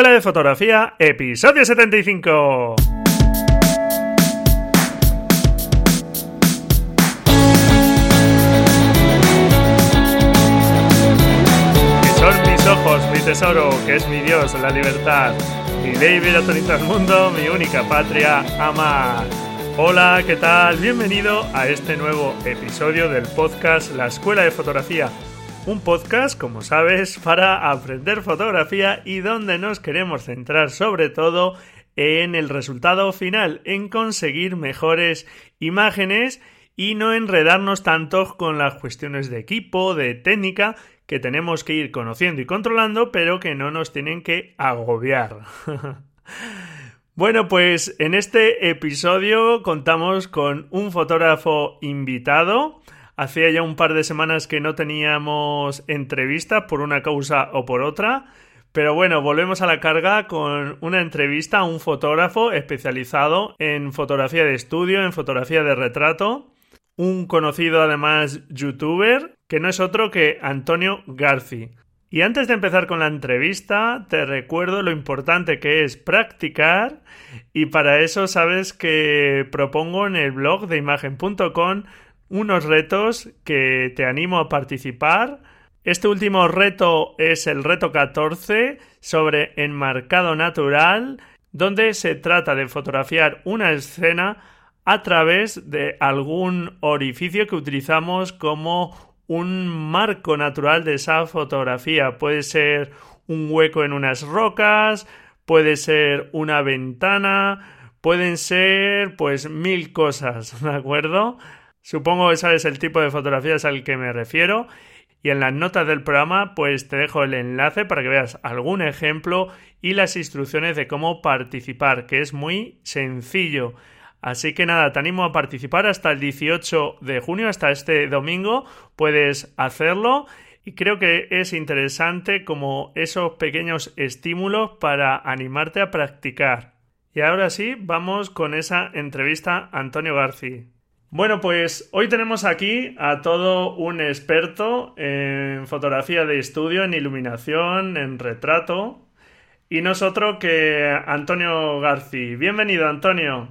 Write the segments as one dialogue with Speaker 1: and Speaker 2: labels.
Speaker 1: Escuela de Fotografía, episodio 75. Que son mis ojos, mi tesoro, que es mi Dios, la libertad. Mi ley viene al mundo, mi única patria, amar. Hola, ¿qué tal? Bienvenido a este nuevo episodio del podcast La Escuela de Fotografía. Un podcast, como sabes, para aprender fotografía y donde nos queremos centrar sobre todo en el resultado final, en conseguir mejores imágenes y no enredarnos tanto con las cuestiones de equipo, de técnica, que tenemos que ir conociendo y controlando, pero que no nos tienen que agobiar. Bueno, pues en este episodio contamos con un fotógrafo invitado. Hacía ya un par de semanas que no teníamos entrevista por una causa o por otra. Pero bueno, volvemos a la carga con una entrevista a un fotógrafo especializado en fotografía de estudio, en fotografía de retrato. Un conocido además youtuber, que no es otro que Antonio Garci. Y antes de empezar con la entrevista, te recuerdo lo importante que es practicar y para eso sabes que propongo en el blog de imagen.com unos retos que te animo a participar. Este último reto es el reto 14 sobre enmarcado natural, donde se trata de fotografiar una escena a través de algún orificio que utilizamos como un marco natural de esa fotografía. Puede ser un hueco en unas rocas, puede ser una ventana, pueden ser pues mil cosas, ¿de acuerdo? Supongo que sabes el tipo de fotografías al que me refiero. Y en las notas del programa, pues te dejo el enlace para que veas algún ejemplo y las instrucciones de cómo participar, que es muy sencillo. Así que nada, te animo a participar hasta el 18 de junio, hasta este domingo, puedes hacerlo y creo que es interesante como esos pequeños estímulos para animarte a practicar. Y ahora sí, vamos con esa entrevista a Antonio García. Bueno, pues hoy tenemos aquí a todo un experto en fotografía de estudio, en iluminación, en retrato. Y nosotros que Antonio García. Bienvenido, Antonio.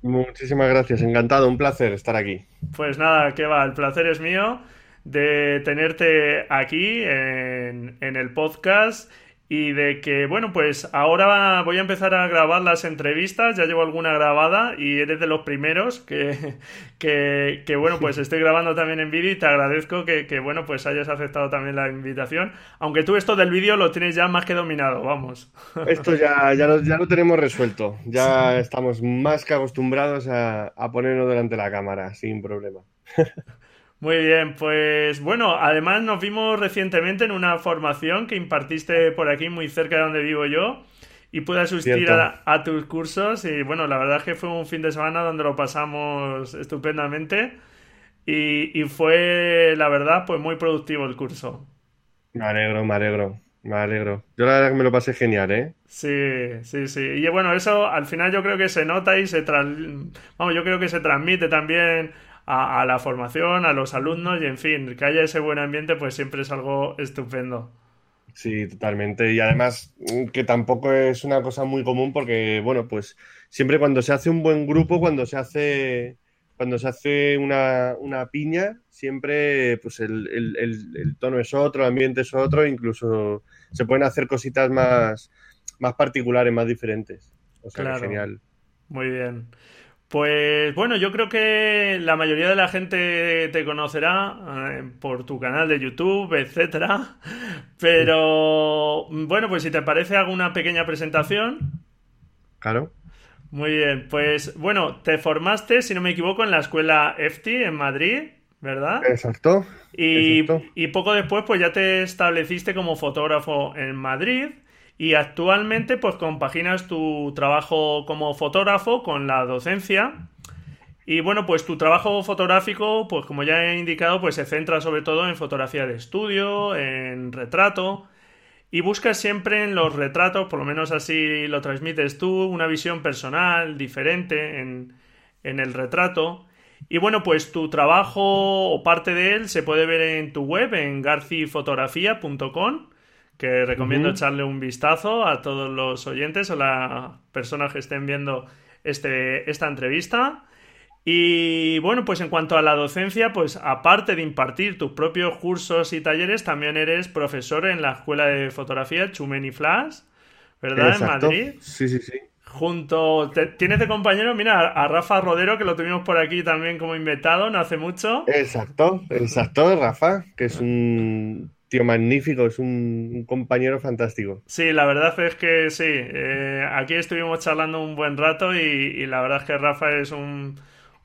Speaker 2: Muchísimas gracias, encantado, un placer estar aquí.
Speaker 1: Pues nada, que va, el placer es mío de tenerte aquí en, en el podcast y de que, bueno, pues ahora voy a empezar a grabar las entrevistas, ya llevo alguna grabada y eres de los primeros que, que, bueno, pues estoy grabando también en vídeo y te agradezco que, que, bueno, pues hayas aceptado también la invitación, aunque tú esto del vídeo lo tienes ya más que dominado, vamos.
Speaker 2: Esto ya, ya, lo, ya lo tenemos resuelto, ya estamos más que acostumbrados a, a ponernos delante de la cámara, sin problema.
Speaker 1: Muy bien, pues bueno, además nos vimos recientemente en una formación que impartiste por aquí muy cerca de donde vivo yo y pude asistir a, tus cursos y bueno, la verdad es que fue un fin de semana donde lo pasamos estupendamente y, fue, la verdad, pues muy productivo el curso.
Speaker 2: Me alegro, me alegro. Me alegro. Yo la verdad que me lo pasé genial, ¿eh?
Speaker 1: Sí, sí, sí. Y bueno, eso al final yo creo que se nota y se... Vamos, yo creo que se transmite también a, la formación, a los alumnos y en fin, que haya ese buen ambiente pues siempre es algo estupendo.
Speaker 2: Sí, totalmente. Y además mm, que tampoco es una cosa muy común porque, bueno, pues siempre cuando se hace un buen grupo, cuando se hace, cuando se hace una, piña, siempre pues el, tono es otro, el ambiente es otro, incluso se pueden hacer cositas más, más particulares, más diferentes. O sea, genial.
Speaker 1: Muy bien. Pues bueno, yo creo que la mayoría de la gente te conocerá eh, por tu canal de YouTube, etcétera. Pero bueno, pues si te parece alguna pequeña presentación.
Speaker 2: Claro.
Speaker 1: Muy bien, pues bueno, te formaste, si no me equivoco, en la escuela EFTI en Madrid, ¿verdad?
Speaker 2: Exacto.
Speaker 1: Y, y poco después, pues ya te estableciste como fotógrafo en Madrid. Y actualmente, pues compaginas tu trabajo como fotógrafo con la docencia. Y bueno, pues tu trabajo fotográfico, pues como ya he indicado, pues se centra sobre todo en fotografía de estudio, en retrato. Y buscas siempre en los retratos, por lo menos así lo transmites tú, una visión personal, diferente en, en el retrato. Y bueno, pues tu trabajo o parte de él se puede ver en tu web, en garcifotografía.com que recomiendo echarle un vistazo a todos los oyentes o las personas que estén viendo este, esta entrevista. Y bueno, pues en cuanto a la docencia, pues aparte de impartir tus propios cursos y talleres, también eres profesor en la Escuela de Fotografía Chumeni Flash, ¿verdad? En Madrid.
Speaker 2: Sí, sí, sí.
Speaker 1: Junto, tienes de compañero, mira, a Rafa Rodero, que lo tuvimos por aquí también como invitado no hace mucho.
Speaker 2: Exacto, exacto, Rafa, que es un tío magnífico, es un, compañero fantástico.
Speaker 1: Sí, la verdad es que sí. Eh, aquí estuvimos charlando un buen rato y la verdad es que Rafa es un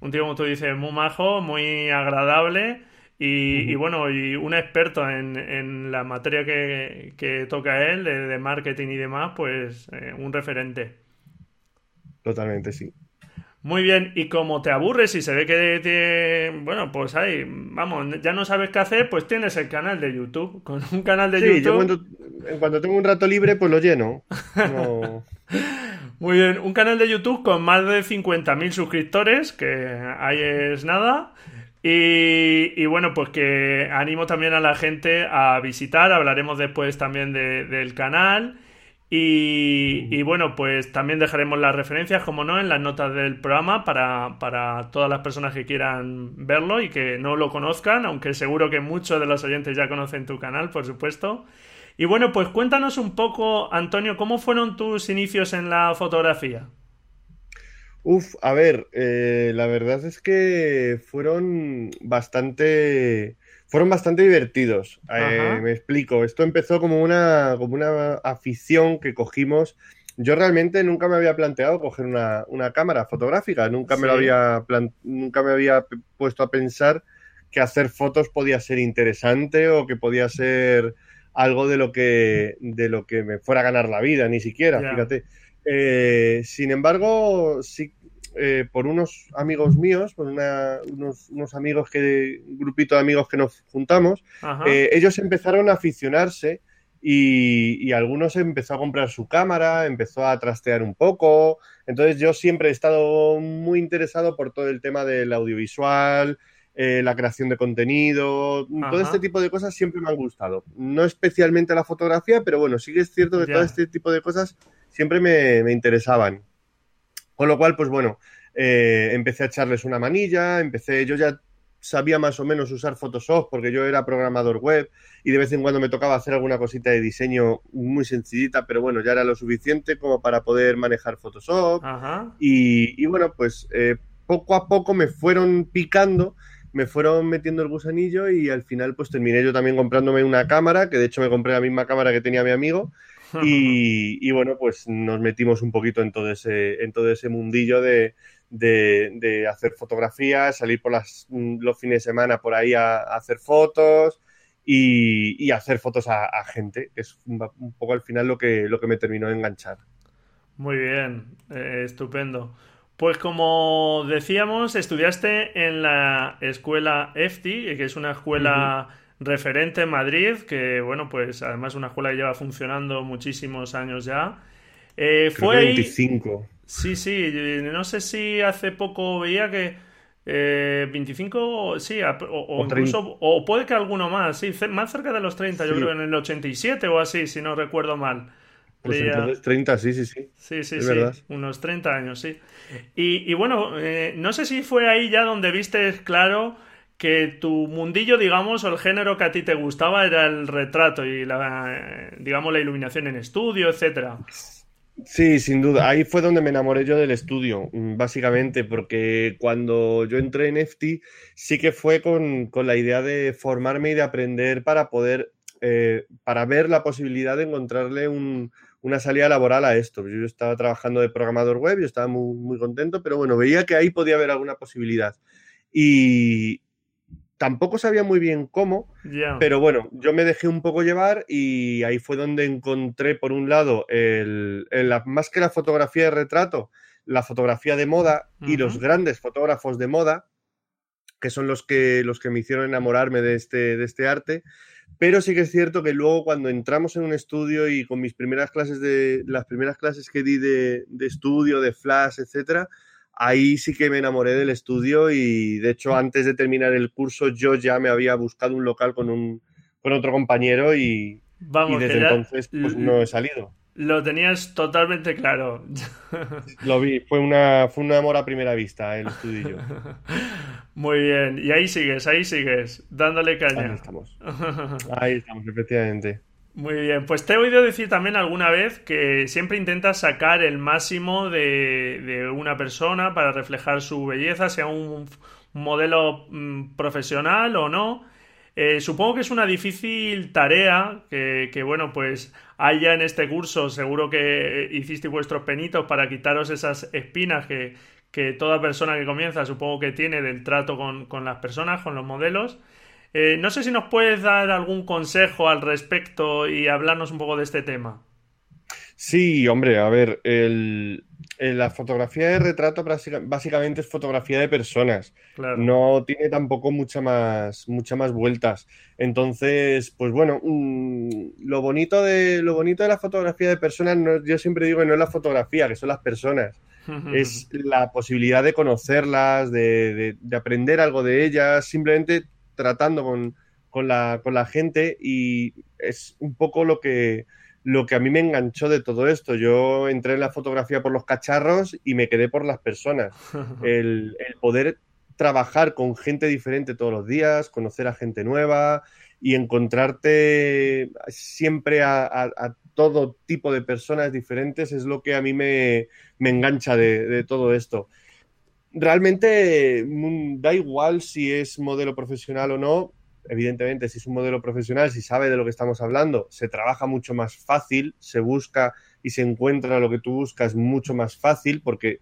Speaker 1: un tío, como tú dices, muy majo, muy agradable y, bueno, y un experto en, la materia que, toca él, de, marketing y demás, pues eh, un referente.
Speaker 2: Totalmente, sí.
Speaker 1: Muy bien, y como te aburres y se ve que te, bueno, pues ahí, vamos, ya no sabes qué hacer, pues tienes el canal de YouTube. Con un canal de YouTube.
Speaker 2: Yo cuando, cuando, tengo un rato libre, pues lo lleno.
Speaker 1: Muy bien, un canal de YouTube con más de 50.000 suscriptores, que ahí es nada. Y, bueno, pues que animo también a la gente a visitar, hablaremos después también del canal. Y, bueno, pues también dejaremos las referencias, como no, en las notas del programa para, para, todas las personas que quieran verlo y que no lo conozcan, aunque seguro que muchos de los oyentes ya conocen tu canal, por supuesto. Y bueno, pues cuéntanos un poco, Antonio, ¿cómo fueron tus inicios en la fotografía?
Speaker 2: Uf, a ver, eh, la verdad es que fueron bastante fueron bastante divertidos. Eh, me explico. Esto empezó como una, como una afición que cogimos. Yo realmente nunca me había planteado coger una, cámara fotográfica. Nunca me lo había nunca me había puesto a pensar que hacer fotos podía ser interesante o que podía ser algo de lo que de lo que me fuera a ganar la vida, ni siquiera, fíjate. Eh, sin embargo, sí eh, por unos amigos míos, por unos, amigos que, un grupito de amigos que nos juntamos, eh, ellos empezaron a aficionarse y, algunos empezó a comprar su cámara, empezó a trastear un poco. Entonces yo siempre he estado muy interesado por todo el tema del audiovisual, eh, la creación de contenido, todo este tipo de cosas siempre me han gustado. No especialmente la fotografía, pero bueno, sí que es cierto que todo este tipo de cosas siempre me interesaban. Con lo cual, pues bueno, eh, empecé a echarles una manilla, empecé, yo ya sabía más o menos usar Photoshop porque yo era programador web y de vez en cuando me tocaba hacer alguna cosita de diseño muy sencillita, pero bueno, ya era lo suficiente como para poder manejar Photoshop. Y, bueno, pues eh, poco a poco me fueron picando, me fueron metiendo el gusanillo y al final pues terminé yo también comprándome una cámara, que de hecho me compré la misma cámara que tenía mi amigo Y, bueno, pues nos metimos un poquito en todo ese, en todo ese mundillo de, hacer fotografías, salir por las, los fines de semana por ahí a, hacer fotos y, hacer fotos a, gente, que es un, poco al final lo que, lo que me terminó de enganchar.
Speaker 1: Muy bien, eh, estupendo. Pues como decíamos, estudiaste en la escuela EFTI, que es una escuela referente en Madrid, que bueno, pues además una escuela que lleva funcionando muchísimos años ya.
Speaker 2: Eh, fue 25.
Speaker 1: Sí, sí, no sé si hace poco veía que eh, 25, sí, o, incluso, o puede que alguno más, sí, más cerca de los 30, yo creo en el 87 o así, si no recuerdo mal.
Speaker 2: Pues entonces 30, sí, sí, sí.
Speaker 1: Sí, sí, sí. Unos 30 años, sí. Y, y bueno, eh, no sé si fue ahí ya donde viste claro que tu mundillo, digamos, o el género que a ti te gustaba era el retrato y la, digamos, la iluminación en estudio, etcétera.
Speaker 2: Sí, sin duda. Ahí fue donde me enamoré yo del estudio, mm, básicamente, porque cuando yo entré en EFTI sí que fue con, la idea de formarme y de aprender para poder, eh, para ver la posibilidad de encontrarle una salida laboral a esto. Yo estaba trabajando de programador web, yo estaba muy, muy contento, pero bueno, veía que ahí podía haber alguna posibilidad. Y, Tampoco sabía muy bien cómo, pero bueno, yo me dejé un poco llevar y ahí fue donde encontré, por un lado, el, más que la fotografía de retrato, la fotografía de moda y los grandes fotógrafos de moda, que son los que, los que me hicieron enamorarme de este, de este arte. Pero sí que es cierto que luego cuando entramos en un estudio y con mis primeras clases de las primeras clases que di de, de estudio, de flash, etcétera, ahí sí que me enamoré del estudio y de hecho antes de terminar el curso yo ya me había buscado un local con, un, con otro compañero y, y desde entonces pues, no he salido.
Speaker 1: Lo tenías totalmente claro.
Speaker 2: Lo vi, fue una, fue un amor a primera vista el estudio.
Speaker 1: Muy bien, y ahí sigues, ahí sigues, dándole caña.
Speaker 2: Ahí estamos. Ahí estamos, efectivamente.
Speaker 1: Muy bien, pues te he oído decir también alguna vez que siempre intentas sacar el máximo de, una persona para reflejar su belleza, sea un modelo mm, profesional o no. Eh, supongo que es una difícil tarea que, bueno, pues haya en este curso, seguro que hiciste vuestros penitos para quitaros esas espinas que, toda persona que comienza supongo que tiene del trato con, con las personas, con los modelos. Eh, no sé si nos puedes dar algún consejo al respecto y hablarnos un poco de este tema.
Speaker 2: Sí, hombre, a ver, la fotografía de retrato básicamente es fotografía de personas. No tiene tampoco mucha más, mucha más vueltas. Entonces, pues bueno, mm, lo, bonito de, lo bonito de la fotografía de personas, yo siempre digo que no es la fotografía, que son las personas. es la posibilidad de conocerlas, de, de aprender algo de ellas, simplemente tratando con, la, con la gente y es un poco lo que, lo que a mí me enganchó de todo esto. Yo entré en la fotografía por los cacharros y me quedé por las personas. El, poder trabajar con gente diferente todos los días, conocer a gente nueva y encontrarte siempre a, todo tipo de personas diferentes es lo que a mí me, engancha de todo esto realmente mm, da igual si es modelo profesional o no. Evidentemente, si es un modelo profesional, si sabe de lo que estamos hablando, se trabaja mucho más fácil, se busca y se encuentra lo que tú buscas mucho más fácil porque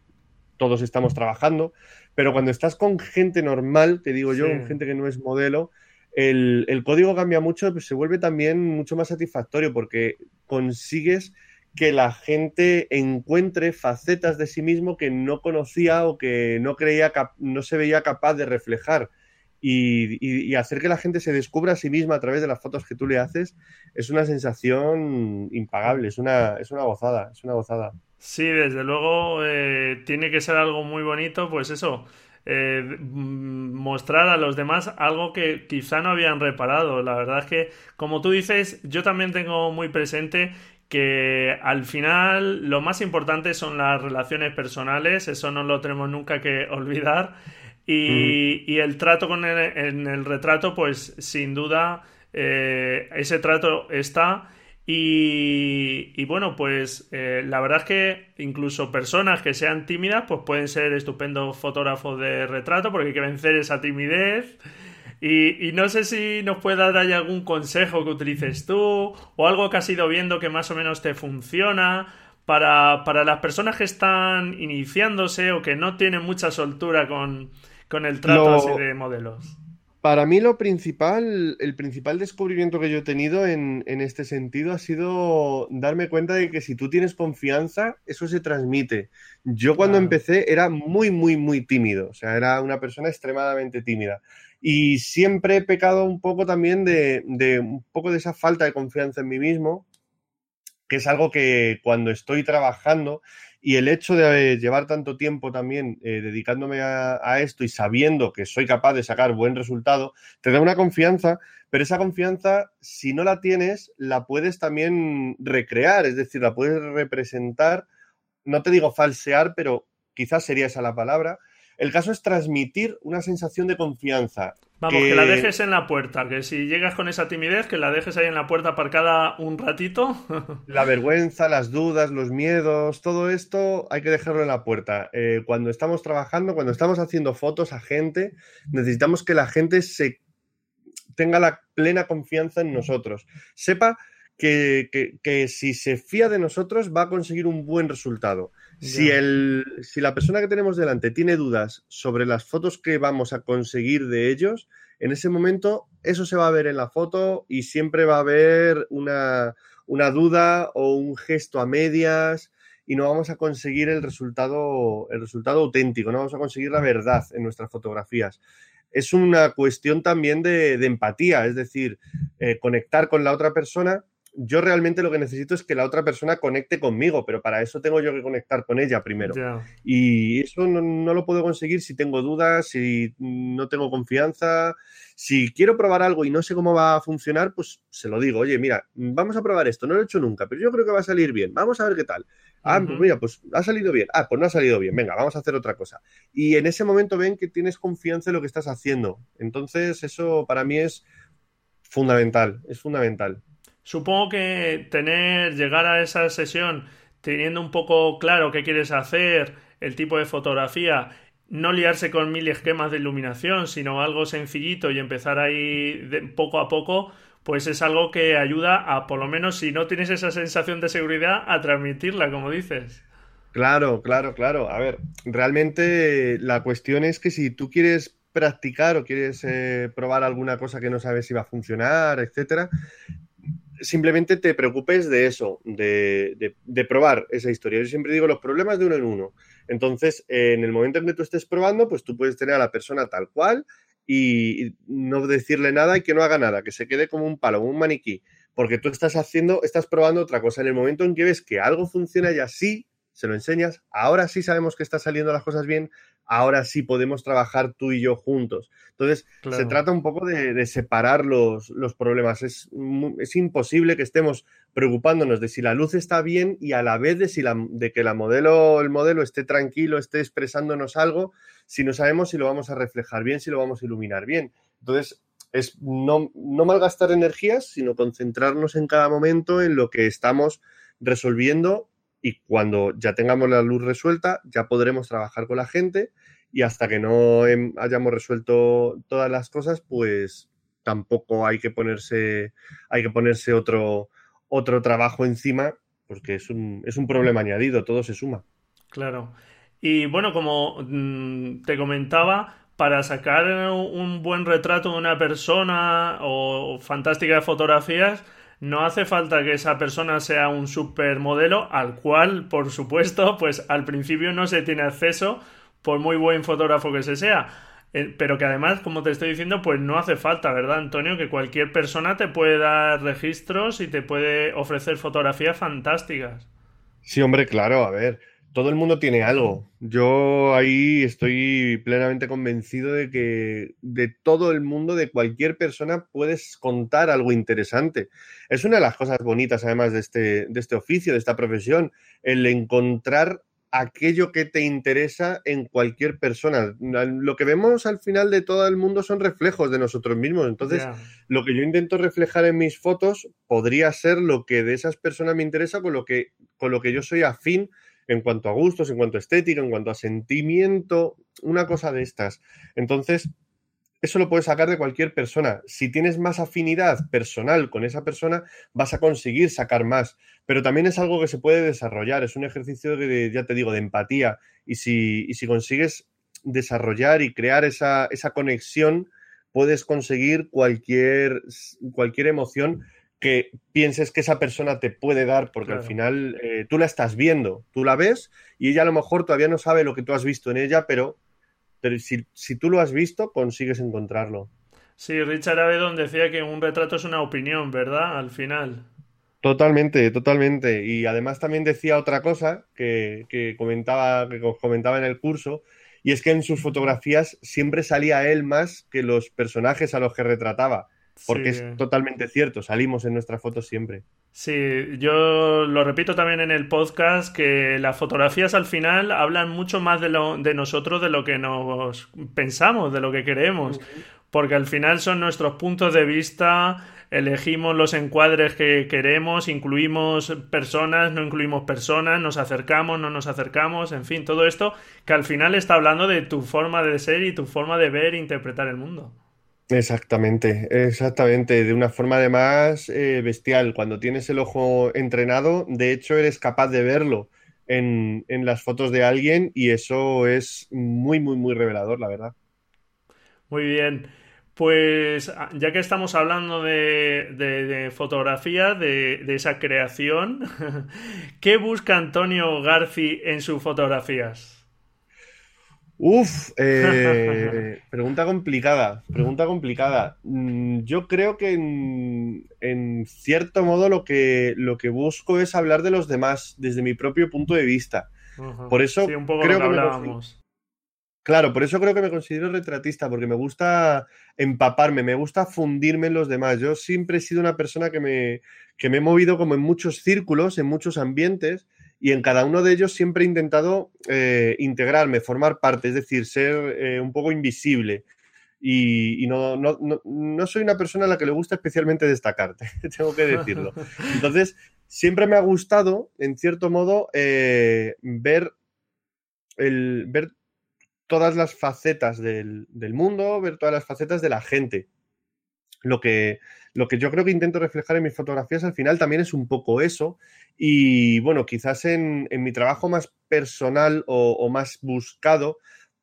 Speaker 2: todos estamos trabajando. Pero cuando estás con gente normal, te digo yo, gente que no es modelo, el, el código cambia mucho, pues se vuelve también mucho más satisfactorio porque consigues que la gente encuentre facetas de sí mismo que no conocía o que no creía no se veía capaz de reflejar. Y, hacer que la gente se descubra a sí misma a través de las fotos que tú le haces es una sensación impagable, es una, es una gozada, es una gozada.
Speaker 1: Sí, desde luego eh, tiene que ser algo muy bonito, pues eso, eh, mostrar a los demás algo que quizá no habían reparado. La verdad es que, como tú dices, yo también tengo muy presente que al final lo más importante son las relaciones personales, eso no lo tenemos nunca que olvidar. Y, el trato con el, en el retrato, pues sin duda eh, ese trato está. Y, bueno, pues eh, la verdad es que incluso personas que sean tímidas, pues pueden ser estupendos fotógrafos de retrato, porque hay que vencer esa timidez. Y, no sé si nos puede dar ahí algún consejo que utilices tú o algo que has ido viendo que más o menos te funciona para, las personas que están iniciándose o que no tienen mucha soltura con, el trato así de modelos.
Speaker 2: Para mí lo principal, el principal descubrimiento que yo he tenido en, en, este sentido ha sido darme cuenta de que si tú tienes confianza, eso se transmite. Yo cuando empecé era muy, muy, muy tímido, o sea, era una persona extremadamente tímida. Y siempre he pecado un poco también de, un poco de esa falta de confianza en mí mismo, que es algo que cuando estoy trabajando y el hecho de llevar tanto tiempo también eh, dedicándome a, esto y sabiendo que soy capaz de sacar buen resultado, te da una confianza, pero esa confianza, si no la tienes, la puedes también recrear, es decir, la puedes representar, no te digo falsear, pero quizás sería esa la palabra, el caso es transmitir una sensación de confianza.
Speaker 1: Vamos, que... la dejes en la puerta, que si llegas con esa timidez, que la dejes ahí en la puerta aparcada un ratito.
Speaker 2: la vergüenza, las dudas, los miedos, todo esto hay que dejarlo en la puerta. Eh, cuando estamos trabajando, cuando estamos haciendo fotos a gente, necesitamos que la gente se tenga la plena confianza en nosotros. Sepa que, si se fía de nosotros va a conseguir un buen resultado. Si, el, si la persona que tenemos delante tiene dudas sobre las fotos que vamos a conseguir de ellos, en ese momento eso se va a ver en la foto y siempre va a haber una, una duda o un gesto a medias y no vamos a conseguir el resultado, el resultado auténtico, no vamos a conseguir la verdad en nuestras fotografías. Es una cuestión también de, empatía, es decir, eh, conectar con la otra persona yo realmente lo que necesito es que la otra persona conecte conmigo, pero para eso tengo yo que conectar con ella primero. Y eso no, lo puedo conseguir si tengo dudas, si no tengo confianza. Si quiero probar algo y no sé cómo va a funcionar, pues se lo digo, oye, mira, vamos a probar esto, no lo he hecho nunca, pero yo creo que va a salir bien, vamos a ver qué tal. Ah, pues mira, pues ha salido bien. Ah, pues no ha salido bien. Venga, vamos a hacer otra cosa. Y en ese momento ven que tienes confianza en lo que estás haciendo. Entonces, eso para mí es fundamental, es fundamental.
Speaker 1: Supongo que tener, llegar a esa sesión teniendo un poco claro qué quieres hacer, el tipo de fotografía, no liarse con mil esquemas de iluminación, sino algo sencillito y empezar ahí poco a poco, pues es algo que ayuda a, por lo menos si no tienes esa sensación de seguridad, a transmitirla, como dices.
Speaker 2: Claro, claro, claro. A ver, realmente la cuestión es que si tú quieres practicar o quieres eh, probar alguna cosa que no sabes si va a funcionar, etcétera, simplemente te preocupes de eso, de, probar esa historia. Yo siempre digo los problemas de uno en uno. Entonces, en el momento en que tú estés probando, pues tú puedes tener a la persona tal cual y, no decirle nada y que no haga nada, que se quede como un palo, un maniquí, porque tú estás haciendo, estás probando otra cosa. En el momento en que ves que algo funciona y así, se lo enseñas, ahora sí sabemos que están saliendo las cosas bien, ahora sí podemos trabajar tú y yo juntos. Entonces, se trata un poco de, separar los, problemas. Es, es, imposible que estemos preocupándonos de si la luz está bien y a la vez de, si la, de que la modelo, el modelo esté tranquilo, esté expresándonos algo, si no sabemos si lo vamos a reflejar bien, si lo vamos a iluminar bien. Entonces, es no, no malgastar energías, sino concentrarnos en cada momento en lo que estamos resolviendo y cuando ya tengamos la luz resuelta, ya podremos trabajar con la gente y hasta que no hayamos resuelto todas las cosas, pues tampoco hay que ponerse, hay que ponerse otro, otro trabajo encima, porque es un, es un problema añadido, todo se suma.
Speaker 1: Claro. Y bueno, como mm, te comentaba, para sacar un buen retrato de una persona o fantásticas fotografías, no hace falta que esa persona sea un supermodelo al cual, por supuesto, pues al principio no se tiene acceso por muy buen fotógrafo que se sea. Eh, pero que además, como te estoy diciendo, pues no hace falta, ¿verdad, Antonio? Que cualquier persona te puede dar registros y te puede ofrecer fotografías fantásticas.
Speaker 2: Sí, hombre, claro, a ver todo el mundo tiene algo. Yo ahí estoy plenamente convencido de que de todo el mundo, de cualquier persona, puedes contar algo interesante. Es una de las cosas bonitas, además, de este, de este oficio, de esta profesión, el encontrar aquello que te interesa en cualquier persona. Lo que vemos al final de todo el mundo son reflejos de nosotros mismos. Entonces, lo que yo intento reflejar en mis fotos podría ser lo que de esas personas me interesa con lo que, con lo que yo soy afín en cuanto a gustos, en cuanto a estética, en cuanto a sentimiento, una cosa de estas. Entonces, eso lo puedes sacar de cualquier persona. Si tienes más afinidad personal con esa persona, vas a conseguir sacar más. Pero también es algo que se puede desarrollar. Es un ejercicio de, ya te digo, de empatía. Y si, si consigues desarrollar y crear esa, esa, conexión, puedes conseguir cualquier, cualquier emoción que pienses que esa persona te puede dar, porque al final eh, tú la estás viendo, tú la ves y ella a lo mejor todavía no sabe lo que tú has visto en ella, pero, pero si, si, tú lo has visto, consigues encontrarlo.
Speaker 1: Sí, Richard Avedon decía que un retrato es una opinión, ¿verdad? Al final.
Speaker 2: Totalmente, totalmente. Y además también decía otra cosa que, que comentaba, que comentaba en el curso, y es que en sus fotografías siempre salía él más que los personajes a los que retrataba. Porque es totalmente cierto, salimos en nuestras fotos siempre.
Speaker 1: Sí, yo lo repito también en el podcast que las fotografías al final hablan mucho más de, lo, de nosotros de lo que nos pensamos, de lo que queremos. Porque al final son nuestros puntos de vista, elegimos los encuadres que queremos, incluimos personas, no incluimos personas, nos acercamos, no nos acercamos, en fin, todo esto que al final está hablando de tu forma de ser y tu forma de ver e interpretar el mundo.
Speaker 2: Exactamente, exactamente, de una forma además eh, bestial. Cuando tienes el ojo entrenado, de hecho eres capaz de verlo en, las fotos de alguien y eso es muy, muy, muy revelador, la verdad.
Speaker 1: Muy bien. Pues ah, ya que estamos hablando de, fotografía, de, de, esa creación, ¿qué busca Antonio Garci en sus fotografías?
Speaker 2: Uf, eh, pregunta complicada, pregunta complicada. Mm, yo creo que en, cierto modo lo que, lo que busco es hablar de los demás desde mi propio punto de vista. Por eso creo que, me Claro, por eso creo que me considero retratista, porque me gusta empaparme, me gusta fundirme en los demás. Yo siempre he sido una persona que me, que me he movido como en muchos círculos, en muchos ambientes y en cada uno de ellos siempre he intentado eh, integrarme, formar parte, es decir, ser eh, un poco invisible. Y, no, no, soy una persona a la que le gusta especialmente destacarte, tengo que decirlo. Entonces, siempre me ha gustado, en cierto modo, eh, ver, el, ver todas las facetas del, del, mundo, ver todas las facetas de la gente. Lo que, lo que yo creo que intento reflejar en mis fotografías al final también es un poco eso. Y bueno, quizás en, mi trabajo más personal o, más buscado,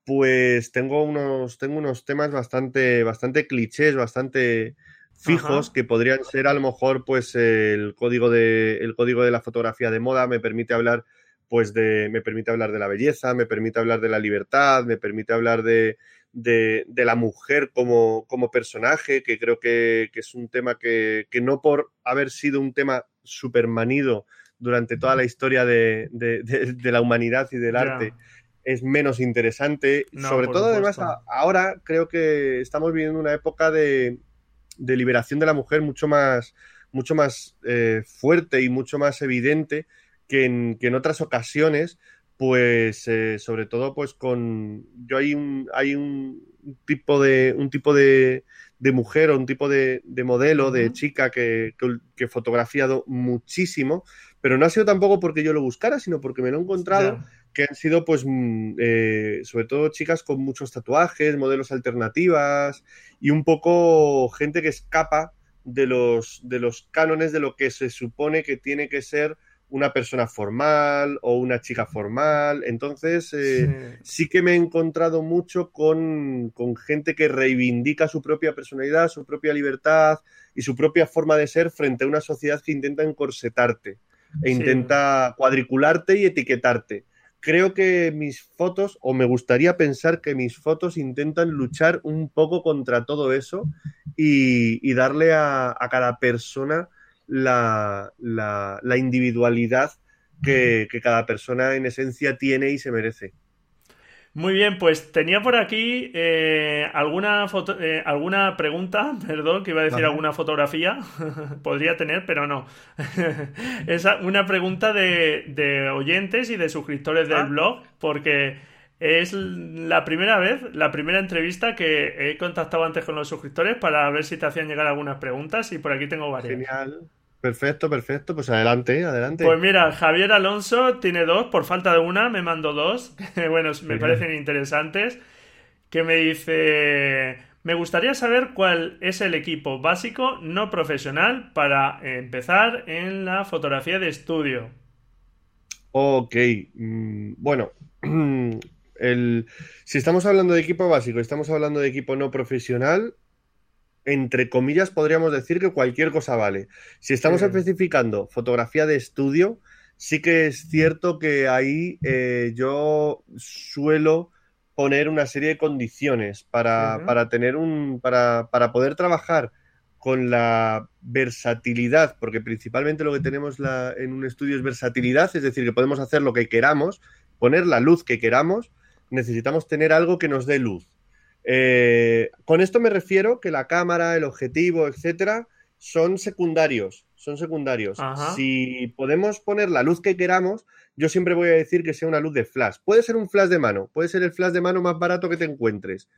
Speaker 2: pues tengo unos, tengo unos temas bastante, bastante clichés, bastante fijos que podrían ser a lo mejor pues el código de el código de la fotografía de moda me permite hablar pues de me permite hablar de la belleza me permite hablar de la libertad me permite hablar de, de, la mujer como, como, personaje, que creo que, es un tema que, no por haber sido un tema supermanido durante toda la historia de, la humanidad y del arte, es menos interesante. Sobre todo, además, ahora creo que estamos viviendo una época de, liberación de la mujer mucho más, mucho más eh, fuerte y mucho más evidente que en, que en otras ocasiones pues eh, sobre todo pues con yo hay un hay un tipo de un tipo de, de mujer o un tipo de, de modelo de chica que, que, he fotografiado muchísimo pero no ha sido tampoco porque yo lo buscara sino porque me lo he encontrado que han sido pues mm, eh, sobre todo chicas con muchos tatuajes modelos alternativas y un poco gente que escapa de los de los cánones de lo que se supone que tiene que ser una persona formal o una chica formal. Entonces, eh, sí. que me he encontrado mucho con, gente que reivindica su propia personalidad, su propia libertad y su propia forma de ser frente a una sociedad que intenta encorsetarte e intenta cuadricularte y etiquetarte. Creo que mis fotos, o me gustaría pensar que mis fotos intentan luchar un poco contra todo eso y, darle a cada persona la, la, individualidad que, cada persona en esencia tiene y se merece.
Speaker 1: Muy bien, pues tenía por aquí eh, alguna, foto, eh, alguna pregunta, perdón, que iba a decir alguna fotografía, podría tener, pero no. es una pregunta de, oyentes y de suscriptores del ah. blog, porque es la primera vez, la primera entrevista que he contactado antes con los suscriptores para ver si te hacían llegar algunas preguntas y por aquí tengo varias.
Speaker 2: Genial. Perfecto, perfecto. Pues adelante, adelante.
Speaker 1: Pues mira, Javier Alonso tiene dos, por falta de una me mandó dos, bueno, me parecen interesantes, que me dice, me gustaría saber cuál es el equipo básico no profesional para empezar en la fotografía de estudio.
Speaker 2: Ok, mm, bueno, el, si estamos hablando de equipo básico, estamos hablando de equipo no profesional, entre comillas podríamos decir que cualquier cosa vale. Si estamos especificando fotografía de estudio, sí que es cierto que ahí eh, yo suelo poner una serie de condiciones para, para tener un. Para, para, poder trabajar con la versatilidad, porque principalmente lo que tenemos en un estudio es versatilidad, es decir, que podemos hacer lo que queramos, poner la luz que queramos, necesitamos tener algo que nos dé luz. Eh, con esto me refiero que la cámara, el objetivo, etcétera, son secundarios. Son secundarios. Si podemos poner la luz que queramos, yo siempre voy a decir que sea una luz de flash. Puede ser un flash de mano, puede ser el flash de mano más barato que te encuentres.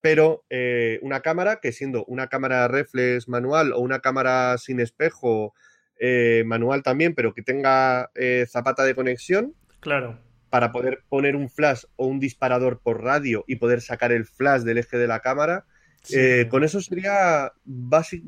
Speaker 2: Pero eh, una cámara, que siendo una cámara reflex manual o una cámara sin espejo eh, manual también, pero que tenga zapata de conexión,
Speaker 1: claro
Speaker 2: para poder poner un flash o un disparador por radio y poder sacar el flash del eje de la cámara. Eh, con eso sería,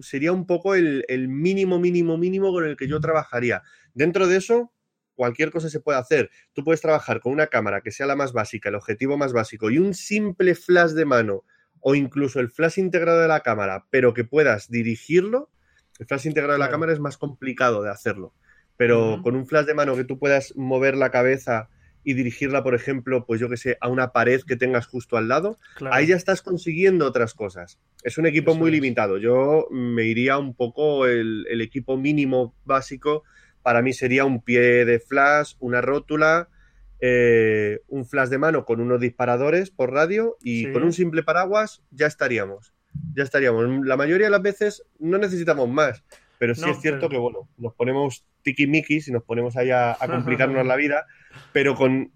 Speaker 2: sería un poco el, mínimo, mínimo, mínimo con el que yo trabajaría. Dentro de eso, cualquier cosa se puede hacer. Tú puedes trabajar con una cámara que sea la más básica, el objetivo más básico y un simple flash de mano o incluso el flash integrado de la cámara, pero que puedas dirigirlo. El flash integrado de la cámara es más complicado de hacerlo, pero con un flash de mano que tú puedas mover la cabeza y dirigirla, por ejemplo, pues yo que sé, a una pared que tengas justo al lado, ahí ya estás consiguiendo otras cosas. Es un equipo muy limitado. Yo me iría un poco el, equipo mínimo básico. Para mí sería un pie de flash, una rótula, eh, un flash de mano con unos disparadores por radio y con un simple paraguas ya estaríamos. Ya estaríamos. La mayoría de las veces no necesitamos más. Pero sí es cierto que, bueno, nos ponemos tiki-mikis y nos ponemos ahí a, complicarnos la vida, pero con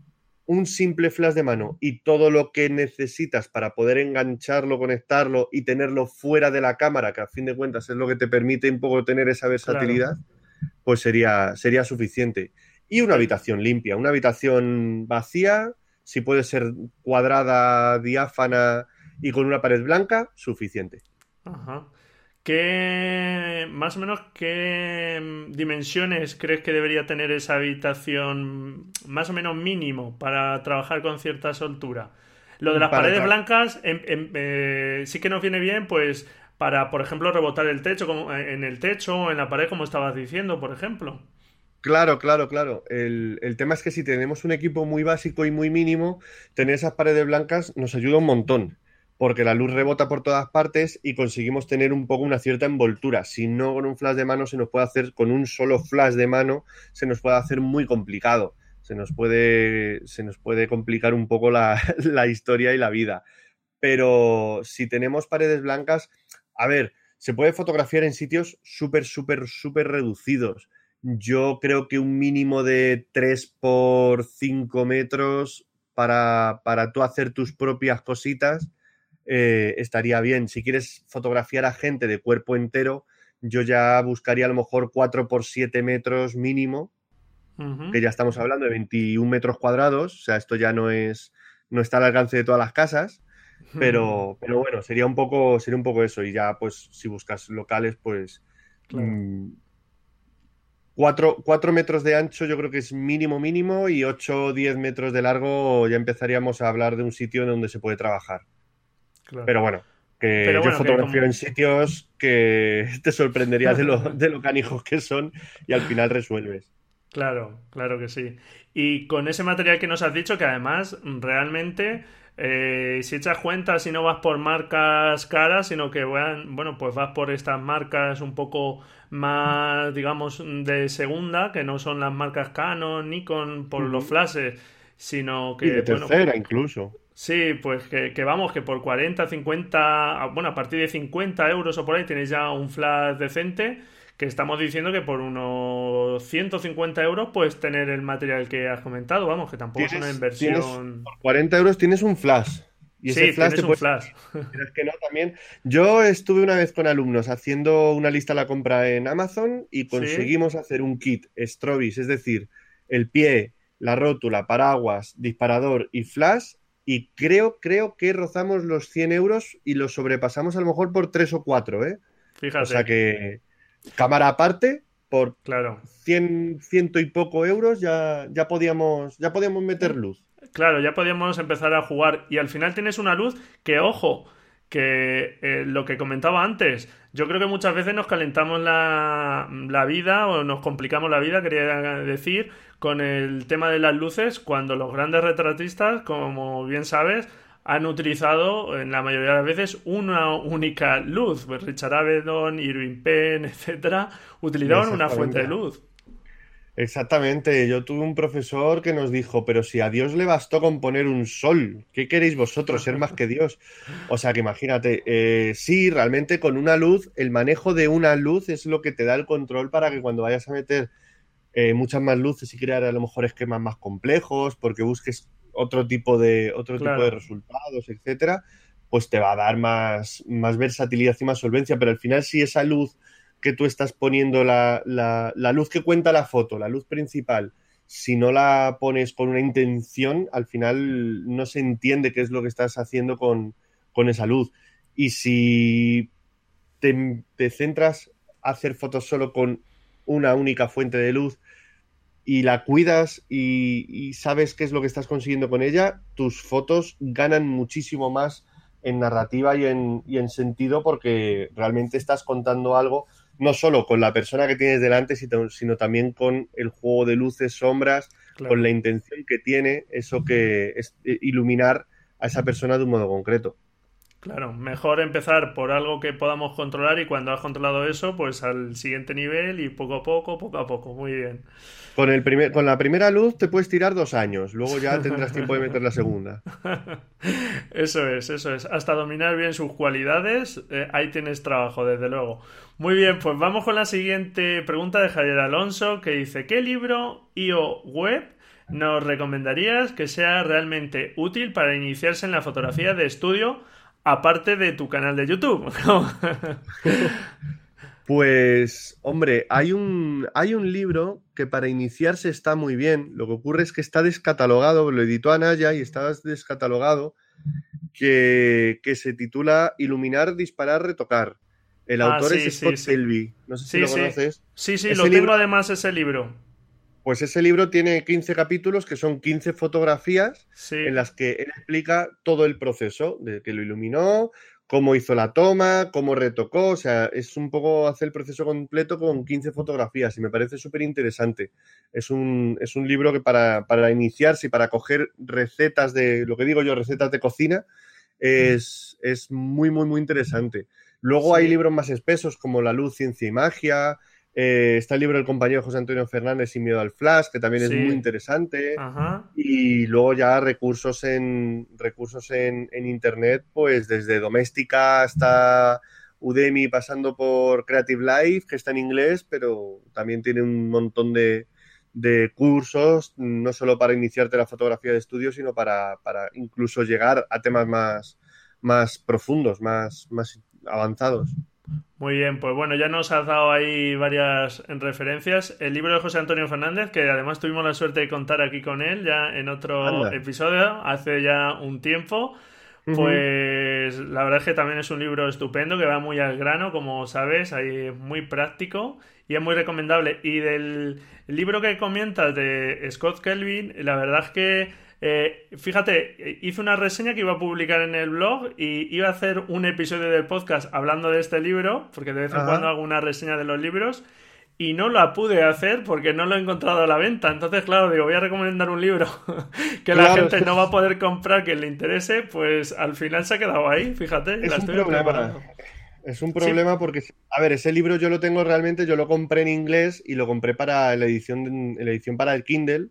Speaker 2: un simple flash de mano y todo lo que necesitas para poder engancharlo, conectarlo y tenerlo fuera de la cámara, que a fin de cuentas es lo que te permite un poco tener esa versatilidad, pues sería, sería suficiente. Y una habitación limpia, una habitación vacía, si puede ser cuadrada, diáfana y con una pared blanca, suficiente.
Speaker 1: Ajá. ¿Qué, más o menos, qué dimensiones crees que debería tener esa habitación, más o menos mínimo, para trabajar con cierta soltura? Lo de las paredes blancas eh, sí que nos viene bien, pues, para, por ejemplo, rebotar el techo como, eh, en el techo o en la pared, como estabas diciendo, por ejemplo.
Speaker 2: Claro, claro, claro. El, el, tema es que si tenemos un equipo muy básico y muy mínimo, tener esas paredes blancas nos ayuda un montón porque la luz rebota por todas partes y conseguimos tener un poco una cierta envoltura. Si no con un flash de mano se nos puede hacer, con un solo flash de mano se nos puede hacer muy complicado. Se nos puede, se nos puede complicar un poco la, la historia y la vida. Pero si tenemos paredes blancas, a ver, se puede fotografiar en sitios súper, súper, súper reducidos. Yo creo que un mínimo de 3 por 5 metros para, para tú hacer tus propias cositas eh, estaría bien. Si quieres fotografiar a gente de cuerpo entero, yo ya buscaría a lo mejor 4 por 7 metros mínimo, que ya estamos hablando de 21 metros cuadrados, o sea, esto ya no es, no está al alcance de todas las casas, pero, pero bueno, sería un poco, sería un poco eso, y ya pues si buscas locales, pues 4, mm, metros de ancho yo creo que es mínimo mínimo y 8 o 10 metros de largo ya empezaríamos a hablar de un sitio donde se puede trabajar. Pero bueno, que yo fotografío en sitios que te sorprenderías de lo, de lo canijos que son y al final resuelves.
Speaker 1: Claro, claro que sí. Y con ese material que nos has dicho, que además realmente, eh, si echas cuenta, si no vas por marcas caras, sino que bueno, pues vas por estas marcas un poco más, digamos, de segunda, que no son las marcas Canon, Nikon, por los flashes, sino que...
Speaker 2: de tercera incluso.
Speaker 1: Sí, pues que, vamos, que por 40, 50, bueno, a partir de 50 euros o por ahí tenéis ya un flash decente, que estamos diciendo que por unos 150 euros puedes tener el material que has comentado, vamos, que tampoco es una inversión...
Speaker 2: por 40 euros tienes un flash.
Speaker 1: Y ese flash un flash.
Speaker 2: que no, también. Yo estuve una vez con alumnos haciendo una lista a la compra en Amazon y conseguimos hacer un kit Strobis, es decir, el pie, la rótula, paraguas, disparador y flash y creo, creo que rozamos los 100 euros y los sobrepasamos a lo mejor por 3 o 4, ¿eh?
Speaker 1: Fíjate.
Speaker 2: O sea que cámara aparte, por
Speaker 1: claro.
Speaker 2: 100, ciento y poco euros ya, ya, podíamos, ya podíamos meter luz.
Speaker 1: Claro, ya podíamos empezar a jugar y al final tienes una luz que, ojo, que eh, lo que comentaba antes, yo creo que muchas veces nos calentamos la, la, vida o nos complicamos la vida, quería decir, con el tema de las luces, cuando los grandes retratistas, como bien sabes, han utilizado en la mayoría de las veces una única luz. Pues Richard Avedon, Irving Penn, etcétera, utilizaban una fuente de luz.
Speaker 2: Exactamente, yo tuve un profesor que nos dijo, pero si a Dios le bastó con poner un sol, ¿qué queréis vosotros, ser más que Dios? O sea que imagínate, eh, sí, realmente con una luz, el manejo de una luz es lo que te da el control para que cuando vayas a meter eh, muchas más luces y crear a lo mejor esquemas más complejos, porque busques otro tipo de, otro tipo de resultados, etcétera, pues te va a dar más, más versatilidad y más solvencia, pero al final si esa luz que tú estás poniendo la, la, luz que cuenta la foto, la luz principal, si no la pones con una intención, al final no se entiende qué es lo que estás haciendo con, esa luz. Y si te, centras a hacer fotos solo con una única fuente de luz y la cuidas y, y, sabes qué es lo que estás consiguiendo con ella, tus fotos ganan muchísimo más en narrativa y en, y en sentido porque realmente estás contando algo no solo con la persona que tienes delante, sino, también con el juego de luces, sombras, con la intención que tiene eso que es eh, iluminar a esa persona de un modo concreto.
Speaker 1: Claro, mejor empezar por algo que podamos controlar y cuando has controlado eso, pues al siguiente nivel y poco a poco, poco a poco. Muy bien.
Speaker 2: Con, el primer, con la primera luz te puedes tirar dos años, luego ya tendrás tiempo de meter la segunda.
Speaker 1: Eso es, eso es. Hasta dominar bien sus cualidades, eh, ahí tienes trabajo, desde luego. Muy bien, pues vamos con la siguiente pregunta de Javier Alonso, que dice, ¿qué libro y o web nos recomendarías que sea realmente útil para iniciarse en la fotografía de estudio? Aparte de tu canal de YouTube.
Speaker 2: Pues, hombre, hay un, hay un libro que para iniciarse está muy bien. Lo que ocurre es que está descatalogado, lo editó Anaya y está descatalogado, que, se titula Iluminar, Disparar, Retocar. El ah, autor es Scott Selby. No sé si lo conoces.
Speaker 1: Sí, sí, lo tengo además ese libro.
Speaker 2: Pues ese libro tiene 15 capítulos que son 15 fotografías en las que él explica todo el proceso de que lo iluminó, cómo hizo la toma, cómo retocó, o sea, es un poco hacer el proceso completo con 15 fotografías y me parece súper interesante. Es un, es un libro que para, para, iniciarse y para coger recetas de, lo que digo yo, recetas de cocina, es, es muy, muy, muy interesante. Luego hay libros más espesos como La luz, ciencia y magia, eh, está el libro del compañero José Antonio Fernández Sin miedo al flash, que también es muy interesante. Y luego ya recursos en recursos en, internet, pues desde doméstica hasta Udemy, pasando por Creative Life, que está en inglés, pero también tiene un montón de, cursos, no solo para iniciarte la fotografía de estudio, sino para, incluso llegar a temas más, más profundos, más, más avanzados.
Speaker 1: Muy bien, pues bueno, ya nos has dado ahí varias referencias. El libro de José Antonio Fernández, que además tuvimos la suerte de contar aquí con él ya en otro episodio hace ya un tiempo. Pues la verdad es que también es un libro estupendo que va muy al grano, como sabes, ahí muy práctico y es muy recomendable. Y del libro que comentas de Scott Kelvin, la verdad es que eh, fíjate, hice una reseña que iba a publicar en el blog y iba a hacer un episodio del podcast hablando de este libro, porque de vez en cuando hago una reseña de los libros, y no la pude hacer porque no lo he encontrado a la venta. Entonces, claro, digo, voy a recomendar un libro que la gente no va a poder comprar que le interese, pues al final se ha quedado ahí, fíjate.
Speaker 2: Es un problema. Es un problema porque, a ver, ese libro yo lo tengo realmente, yo lo compré en inglés y lo compré para la edición, la edición para el Kindle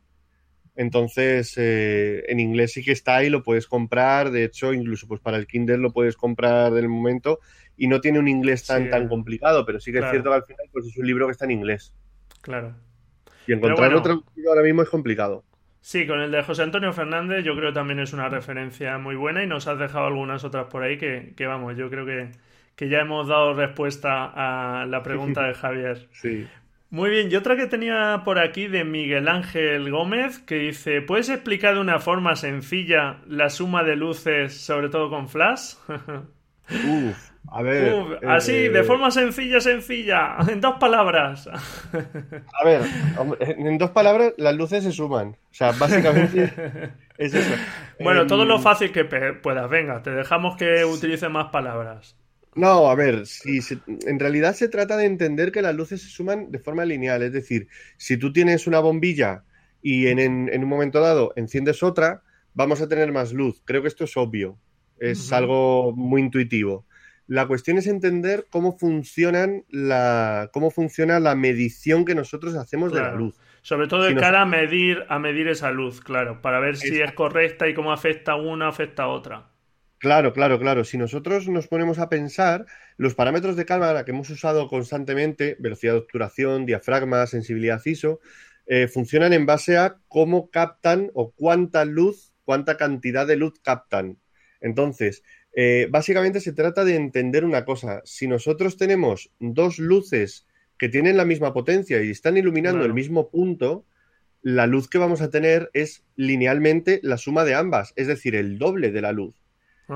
Speaker 2: entonces, eh, en inglés sí que está ahí, lo puedes comprar. De hecho, incluso pues para el Kindle lo puedes comprar del momento y no tiene un inglés tan, tan complicado, pero sí que es cierto que al final pues, es un libro que está en inglés.
Speaker 1: Claro.
Speaker 2: Y encontrarlo traducido ahora mismo es complicado.
Speaker 1: Sí, con el de José Antonio Fernández yo creo que también es una referencia muy buena y nos has dejado algunas otras por ahí que, que vamos, yo creo que, que ya hemos dado respuesta a la pregunta de Javier.
Speaker 2: Sí.
Speaker 1: Muy bien, y otra que tenía por aquí de Miguel Ángel Gómez, que dice, ¿puedes explicar de una forma sencilla la suma de luces, sobre todo con flash?
Speaker 2: Uf, a ver.
Speaker 1: así, de eh, forma sencilla, sencilla, en dos palabras.
Speaker 2: A ver, en dos palabras las luces se suman. O sea, básicamente es eso.
Speaker 1: Bueno, todo lo em, fácil que puedas, venga, te dejamos que utilice más palabras.
Speaker 2: No, a ver, si en realidad se trata de entender que las luces se suman de forma lineal. Es decir, si tú tienes una bombilla y en, un momento dado enciendes otra, vamos a tener más luz. Creo que esto es obvio. Es algo muy intuitivo. La cuestión es entender cómo funcionan la, cómo funciona la medición que nosotros hacemos de la luz.
Speaker 1: Sobre todo de cara a medir, a medir esa luz, claro, para ver si es correcta y cómo afecta una, afecta a otra.
Speaker 2: Claro, claro, claro. Si nosotros nos ponemos a pensar, los parámetros de cámara que hemos usado constantemente, velocidad de obturación, diafragma, sensibilidad ISO, eh, funcionan en base a cómo captan o cuánta luz, cuánta cantidad de luz captan. Entonces, eh, básicamente se trata de entender una cosa. Si nosotros tenemos dos luces que tienen la misma potencia y están iluminando el mismo punto, la luz que vamos a tener es linealmente la suma de ambas, es decir, el doble de la luz.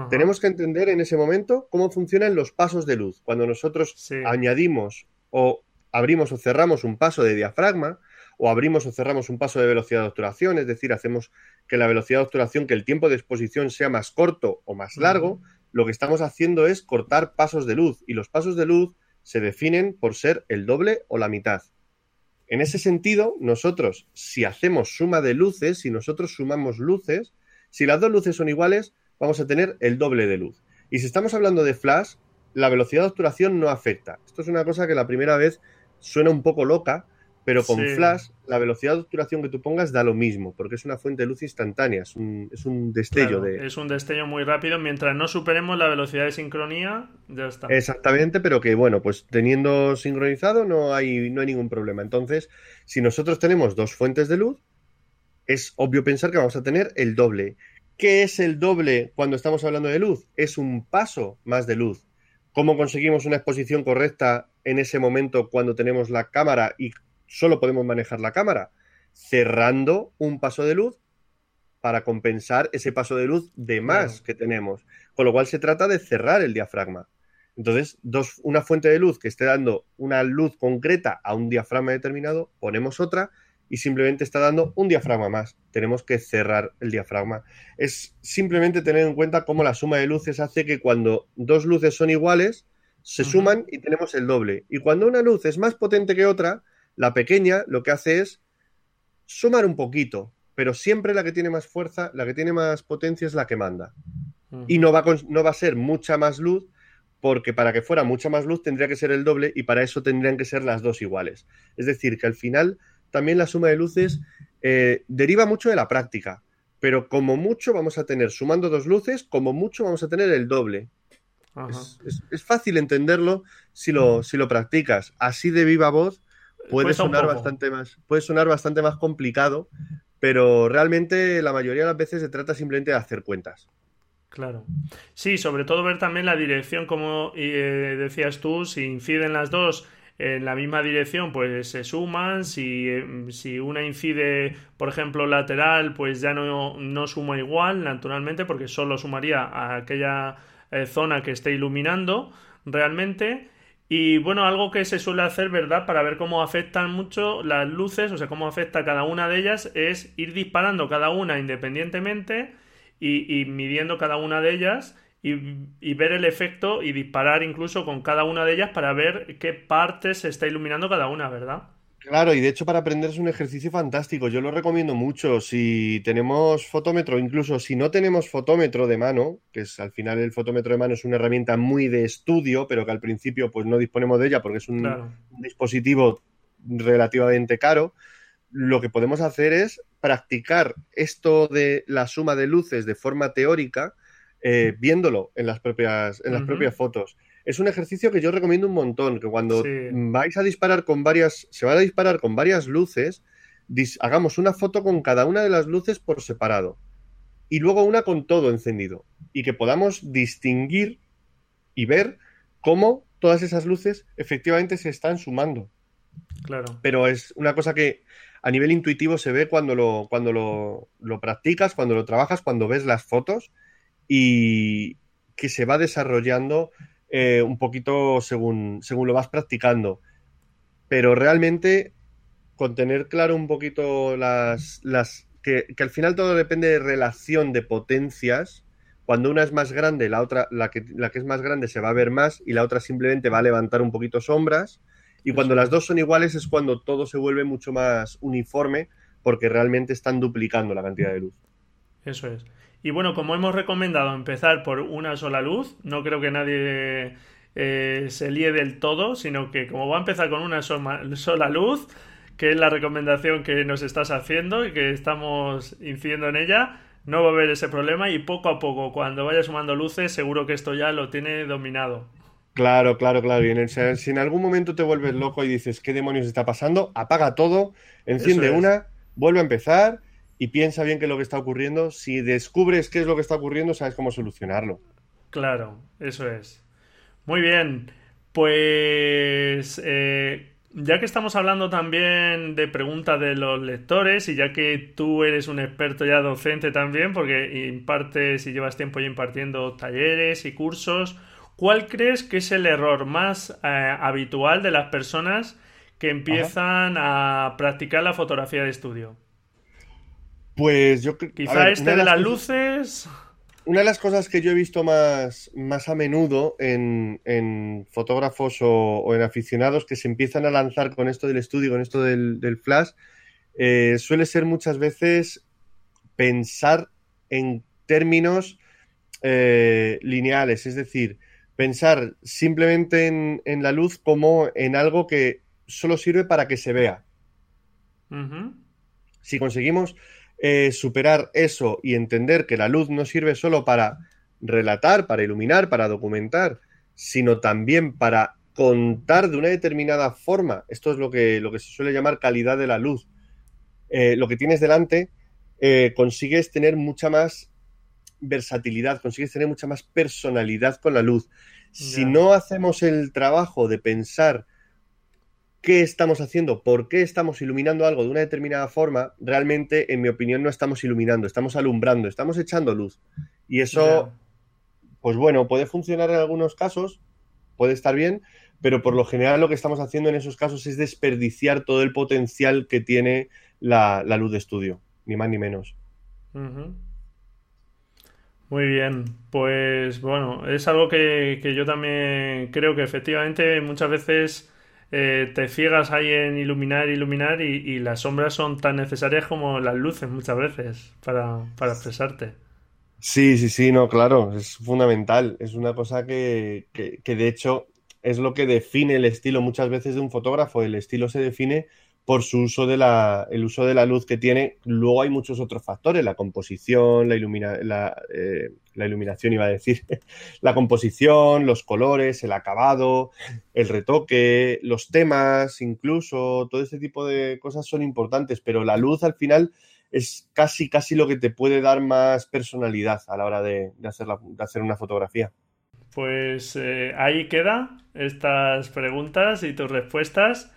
Speaker 2: Tenemos que entender en ese momento cómo funcionan los pasos de luz. Cuando nosotros añadimos o abrimos o cerramos un paso de diafragma, o abrimos o cerramos un paso de velocidad de obturación, es decir, hacemos que la velocidad de obturación, que el tiempo de exposición sea más corto o más largo, lo que estamos haciendo es cortar pasos de luz y los pasos de luz se definen por ser el doble o la mitad. En ese sentido, nosotros, si hacemos suma de luces, si nosotros sumamos luces, si las dos luces son iguales, vamos a tener el doble de luz. Y si estamos hablando de flash, la velocidad de obturación no afecta. Esto es una cosa que la primera vez suena un poco loca, pero con flash la velocidad de obturación que tú pongas da lo mismo, porque es una fuente de luz instantánea, es un, destello de...
Speaker 1: Es un destello muy rápido, mientras no superemos la velocidad de sincronía, ya está.
Speaker 2: Exactamente, pero que bueno, pues teniendo sincronizado no hay, no hay ningún problema. Entonces, si nosotros tenemos dos fuentes de luz, es obvio pensar que vamos a tener el doble. ¿Qué es el doble cuando estamos hablando de luz? Es un paso más de luz. ¿Cómo conseguimos una exposición correcta en ese momento cuando tenemos la cámara y solo podemos manejar la cámara, cerrando un paso de luz para compensar ese paso de luz de más que tenemos. Con lo cual se trata de cerrar el diafragma. Entonces, dos, una fuente de luz que esté dando una luz concreta a un diafragma determinado, ponemos otra y simplemente está dando un diafragma más. Tenemos que cerrar el diafragma. Es simplemente tener en cuenta cómo la suma de luces hace que cuando dos luces son iguales, se suman y tenemos el doble. Y cuando una luz es más potente que otra, la pequeña lo que hace es sumar un poquito, pero siempre la que tiene más fuerza, la que tiene más potencia es la que manda. Y no va, no va a ser mucha más luz, porque para que fuera mucha más luz tendría que ser el doble y para eso tendrían que ser las dos iguales. Es decir, que al final también la suma de luces eh, deriva mucho de la práctica, pero como mucho vamos a tener, sumando dos luces, como mucho vamos a tener el doble. Es, fácil entenderlo si lo, si lo practicas. Así de viva voz puede sonar bastante más, puede sonar bastante más complicado, pero realmente la mayoría de las veces se trata simplemente de hacer cuentas.
Speaker 1: Claro. Sí, sobre todo ver también la dirección, como eh, decías tú, si inciden las dos en la misma dirección, pues se suman. Si, si una incide, por ejemplo, lateral, pues ya no, no suma igual, naturalmente, porque solo sumaría a aquella eh, zona que esté iluminando realmente. Y bueno, algo que se suele hacer, ¿verdad? Para ver cómo afectan mucho las luces, o sea, cómo afecta cada una de ellas, es ir disparando cada una independientemente y, midiendo cada una de ellas y, y, ver el efecto y disparar incluso con cada una de ellas para ver qué parte se está iluminando cada una, ¿verdad?
Speaker 2: Claro, y de hecho para aprender es un ejercicio fantástico. Yo lo recomiendo mucho. Si tenemos fotómetro, incluso si no tenemos fotómetro de mano, que es al final el fotómetro de mano es una herramienta muy de estudio, pero que al principio pues no disponemos de ella porque es un, dispositivo relativamente caro, lo que podemos hacer es practicar esto de la suma de luces de forma teórica, eh, viéndolo en las propias, en las propias fotos. Es un ejercicio que yo recomiendo un montón, que cuando vais a disparar con varias, se va a disparar con varias luces, hagamos una foto con cada una de las luces por separado. Y luego una con todo encendido. Y que podamos distinguir y ver cómo todas esas luces efectivamente se están sumando.
Speaker 1: Claro.
Speaker 2: Pero es una cosa que a nivel intuitivo se ve cuando lo, cuando lo, lo practicas, cuando lo trabajas, cuando ves las fotos y que se va desarrollando eh, un poquito según, según lo vas practicando. Pero realmente, con tener claro un poquito las. las que, al final todo depende de relación de potencias. Cuando una es más grande, la otra, la que, la que es más grande se va a ver más y la otra simplemente va a levantar un poquito sombras. Y cuando las dos son iguales es cuando todo se vuelve mucho más uniforme porque realmente están duplicando la cantidad de luz.
Speaker 1: Eso es. Y bueno, como hemos recomendado empezar por una sola luz, no creo que nadie eh, se líe del todo, sino que como va a empezar con una sola luz, que es la recomendación que nos estás haciendo y que estamos incidiendo en ella, no va a haber ese problema y poco a poco, cuando vaya sumando luces, seguro que esto ya lo tiene dominado.
Speaker 2: Claro, claro, claro. Y si en algún momento te vuelves loco y dices, ¿qué demonios está pasando? Apaga todo, enciende una, vuelve a empezar y piensa bien qué es lo que está ocurriendo. Si descubres qué es lo que está ocurriendo, sabes cómo solucionarlo.
Speaker 1: Claro, eso es. Muy bien. Pues eh, ya que estamos hablando también de preguntas de los lectores y ya que tú eres un experto ya docente también, porque impartes y llevas tiempo ya impartiendo talleres y cursos, ¿cuál crees que es el error más eh, habitual de las personas que empiezan a practicar la fotografía de estudio?
Speaker 2: Pues yo
Speaker 1: creo Quizá este de las luces.
Speaker 2: una de las cosas que yo he visto más, más a menudo en, fotógrafos o, en aficionados que se empiezan a lanzar con esto del estudio, con esto del, flash, eh, suele ser muchas veces pensar en términos eh, lineales, es decir, pensar simplemente en, la luz como en algo que solo sirve para que se vea. Si conseguimos eh, superar eso y entender que la luz no sirve solo para relatar, para iluminar, para documentar, sino también para contar de una determinada forma. Esto es lo que, lo que se suele llamar calidad de la luz. Eh, lo que tienes delante, eh, consigues tener mucha más versatilidad, consigues tener mucha más personalidad con la luz. Si no hacemos el trabajo de pensar qué estamos haciendo, por qué estamos iluminando algo de una determinada forma, realmente, en mi opinión, no estamos iluminando, estamos alumbrando, estamos echando luz. Y eso, pues bueno, puede funcionar en algunos casos, puede estar bien, pero por lo general lo que estamos haciendo en esos casos es desperdiciar todo el potencial que tiene la, luz de estudio, ni más ni menos.
Speaker 1: Muy bien, pues bueno, es algo que, que yo también creo que efectivamente muchas veces eh, te ciegas ahí en iluminar, iluminar y, las sombras son tan necesarias como las luces muchas veces para, expresarte.
Speaker 2: Sí, sí, sí, no, claro, es fundamental. Es una cosa que, que de hecho es lo que define el estilo muchas veces de un fotógrafo. El estilo se define por su uso de la, el uso de la luz que tiene. Luego hay muchos otros factores, la composición, la, ilumina, la, eh, la, iluminación iba a decir, la composición, los colores, el acabado, el retoque, los temas, incluso, todo ese tipo de cosas son importantes, pero la luz al final es casi, casi lo que te puede dar más personalidad a la hora de, hacer, de hacer una fotografía.
Speaker 1: Pues eh, ahí queda estas preguntas y tus respuestas.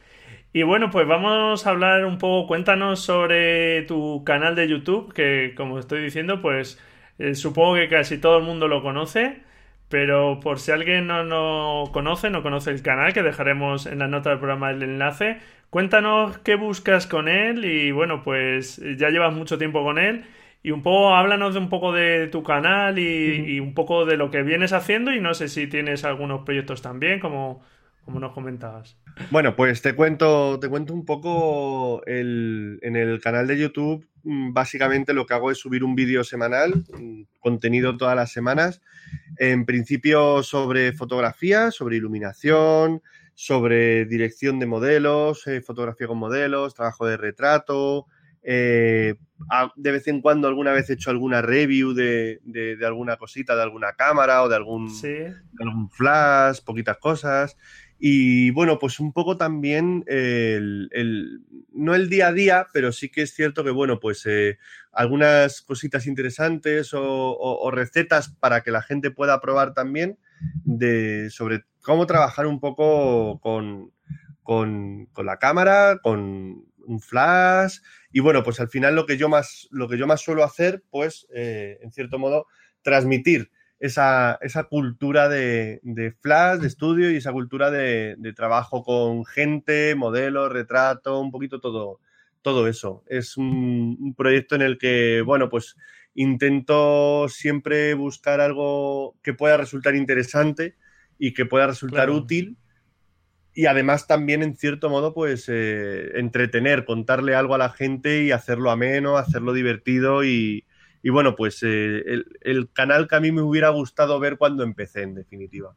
Speaker 1: Y bueno, pues vamos a hablar un poco, cuéntanos sobre tu canal de YouTube, que como estoy diciendo, pues eh, supongo que casi todo el mundo lo conoce, pero por si alguien no lo conoce, no conoce el canal, que dejaremos en la nota del programa el enlace, cuéntanos qué buscas con él y bueno, pues ya llevas mucho tiempo con él y un poco háblanos de un poco de tu canal y, y un poco de lo que vienes haciendo y no sé si tienes algunos proyectos también, como como nos comentabas.
Speaker 2: Bueno, pues te cuento, te cuento un poco en el canal de YouTube. Mm, básicamente lo que hago es subir un vídeo semanal, mm, contenido todas las semanas. En principio sobre fotografía, sobre iluminación, sobre dirección de modelos, eh, fotografía con modelos, trabajo de retrato. Eh, de vez en cuando alguna vez he hecho alguna review de, alguna cosita, de alguna cámara o de algún, de algún flash, poquitas cosas. Y bueno, pues un poco también el, no el día a día, pero sí que es cierto que, bueno, pues eh, algunas cositas interesantes o, recetas para que la gente pueda probar también de, sobre cómo trabajar un poco con, con, la cámara, con un flash. Y bueno, pues al final lo que yo más, lo que yo más suelo hacer, pues, eh, en cierto modo, transmitir esa, esa cultura de, flash, de estudio y esa cultura de, trabajo con gente, modelo, retrato, un poquito todo, todo eso. Es un, proyecto en el que, bueno, pues intento siempre buscar algo que pueda resultar interesante y que pueda resultar útil y además también en cierto modo pues eh, entretener, contarle algo a la gente y hacerlo ameno, hacerlo divertido y, y bueno, pues eh, el, canal que a mí me hubiera gustado ver cuando empecé, en definitiva.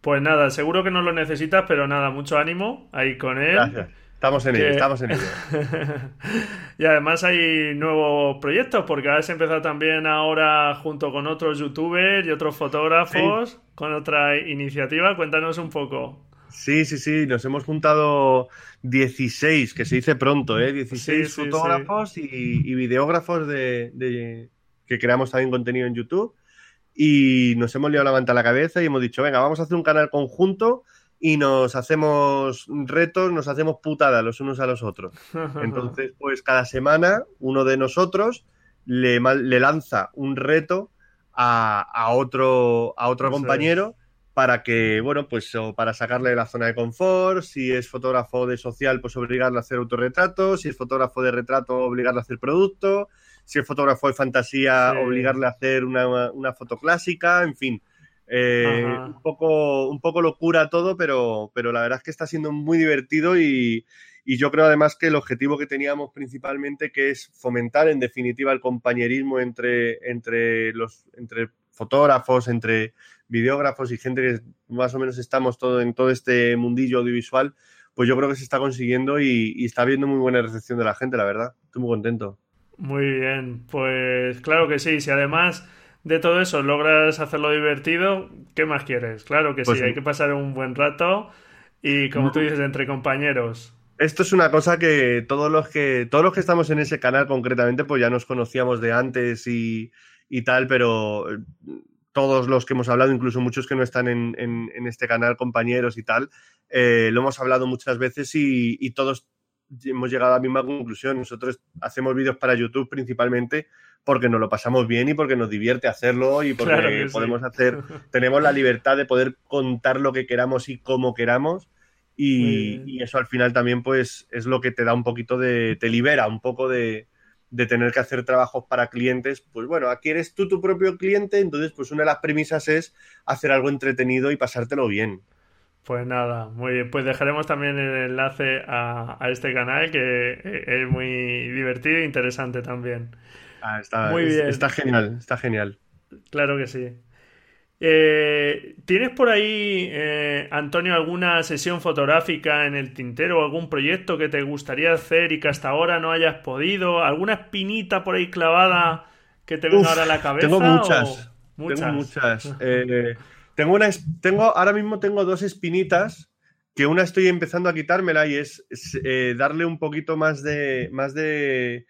Speaker 1: Pues nada, seguro que no lo necesitas, pero nada, mucho ánimo ahí con él.
Speaker 2: Gracias. Estamos en ello, estamos en ello.
Speaker 1: y además hay nuevos proyectos, porque has empezado también ahora junto con otros youtubers y otros fotógrafos con otra iniciativa. Cuéntanos un poco.
Speaker 2: Sí, sí, sí, nos hemos juntado 16, que se dice pronto, ¿eh? 16 fotógrafos Y, videógrafos de, que creamos también contenido en YouTube. Y nos hemos liado la manta a la cabeza y hemos dicho, venga, vamos a hacer un canal conjunto y nos hacemos retos, nos hacemos putada los unos a los otros. Entonces, pues cada semana uno de nosotros le, le lanza un reto a, otro, a otro compañero para que, bueno, pues para sacarle de la zona de confort, si es fotógrafo de social, pues obligarle a hacer autorretrato, si es fotógrafo de retrato, obligarle a hacer producto, si el fotógrafo de fantasía, obligarle a hacer una, foto clásica, en fin. Eh, un, poco, un poco locura todo, pero, pero la verdad es que está siendo muy divertido y, y yo creo además que el objetivo que teníamos principalmente, que es fomentar en definitiva el compañerismo entre, entre, los, entre fotógrafos, entre videógrafos y gente que más o menos estamos todo en todo este mundillo audiovisual, pues yo creo que se está consiguiendo y, está habiendo muy buena recepción de la gente, la verdad. Estoy muy contento.
Speaker 1: Muy bien, pues claro que sí. Si además de todo eso logras hacerlo divertido, ¿qué más quieres? Claro que pues sí, hay que pasar un buen rato y como tú dices, entre compañeros.
Speaker 2: Esto es una cosa que todos los que todos los que estamos en ese canal concretamente, pues ya nos conocíamos de antes y, tal, pero eh, todos los que hemos hablado, incluso muchos que no están en, este canal, compañeros y tal, eh, lo hemos hablado muchas veces y, todos hemos llegado a la misma conclusión. Nosotros hacemos vídeos para YouTube principalmente porque nos lo pasamos bien y porque nos divierte hacerlo y porque podemos hacer, tenemos la libertad de poder contar lo que queramos y cómo queramos y, eso al final también pues es lo que te da un poquito de, te libera un poco de, tener que hacer trabajos para clientes. Pues bueno, aquí eres tú tu propio cliente, entonces pues una de las premisas es hacer algo entretenido y pasártelo bien.
Speaker 1: Pues nada, muy bien. Pues dejaremos también el enlace a, este canal que es muy divertido e interesante también.
Speaker 2: Ah, está, muy bien. está genial, está genial.
Speaker 1: Claro que sí. Eh, ¿Tienes por ahí, eh, Antonio, alguna sesión fotográfica en el tintero, algún proyecto que te gustaría hacer y que hasta ahora no hayas podido? ¿Alguna espinita por ahí clavada que te venga ahora a la cabeza?
Speaker 2: Tengo muchas. Tengo muchas. Eh, tengo una, tengo, ahora mismo tengo dos espinitas que una estoy empezando a quitármela y es, darle un poquito más de, más de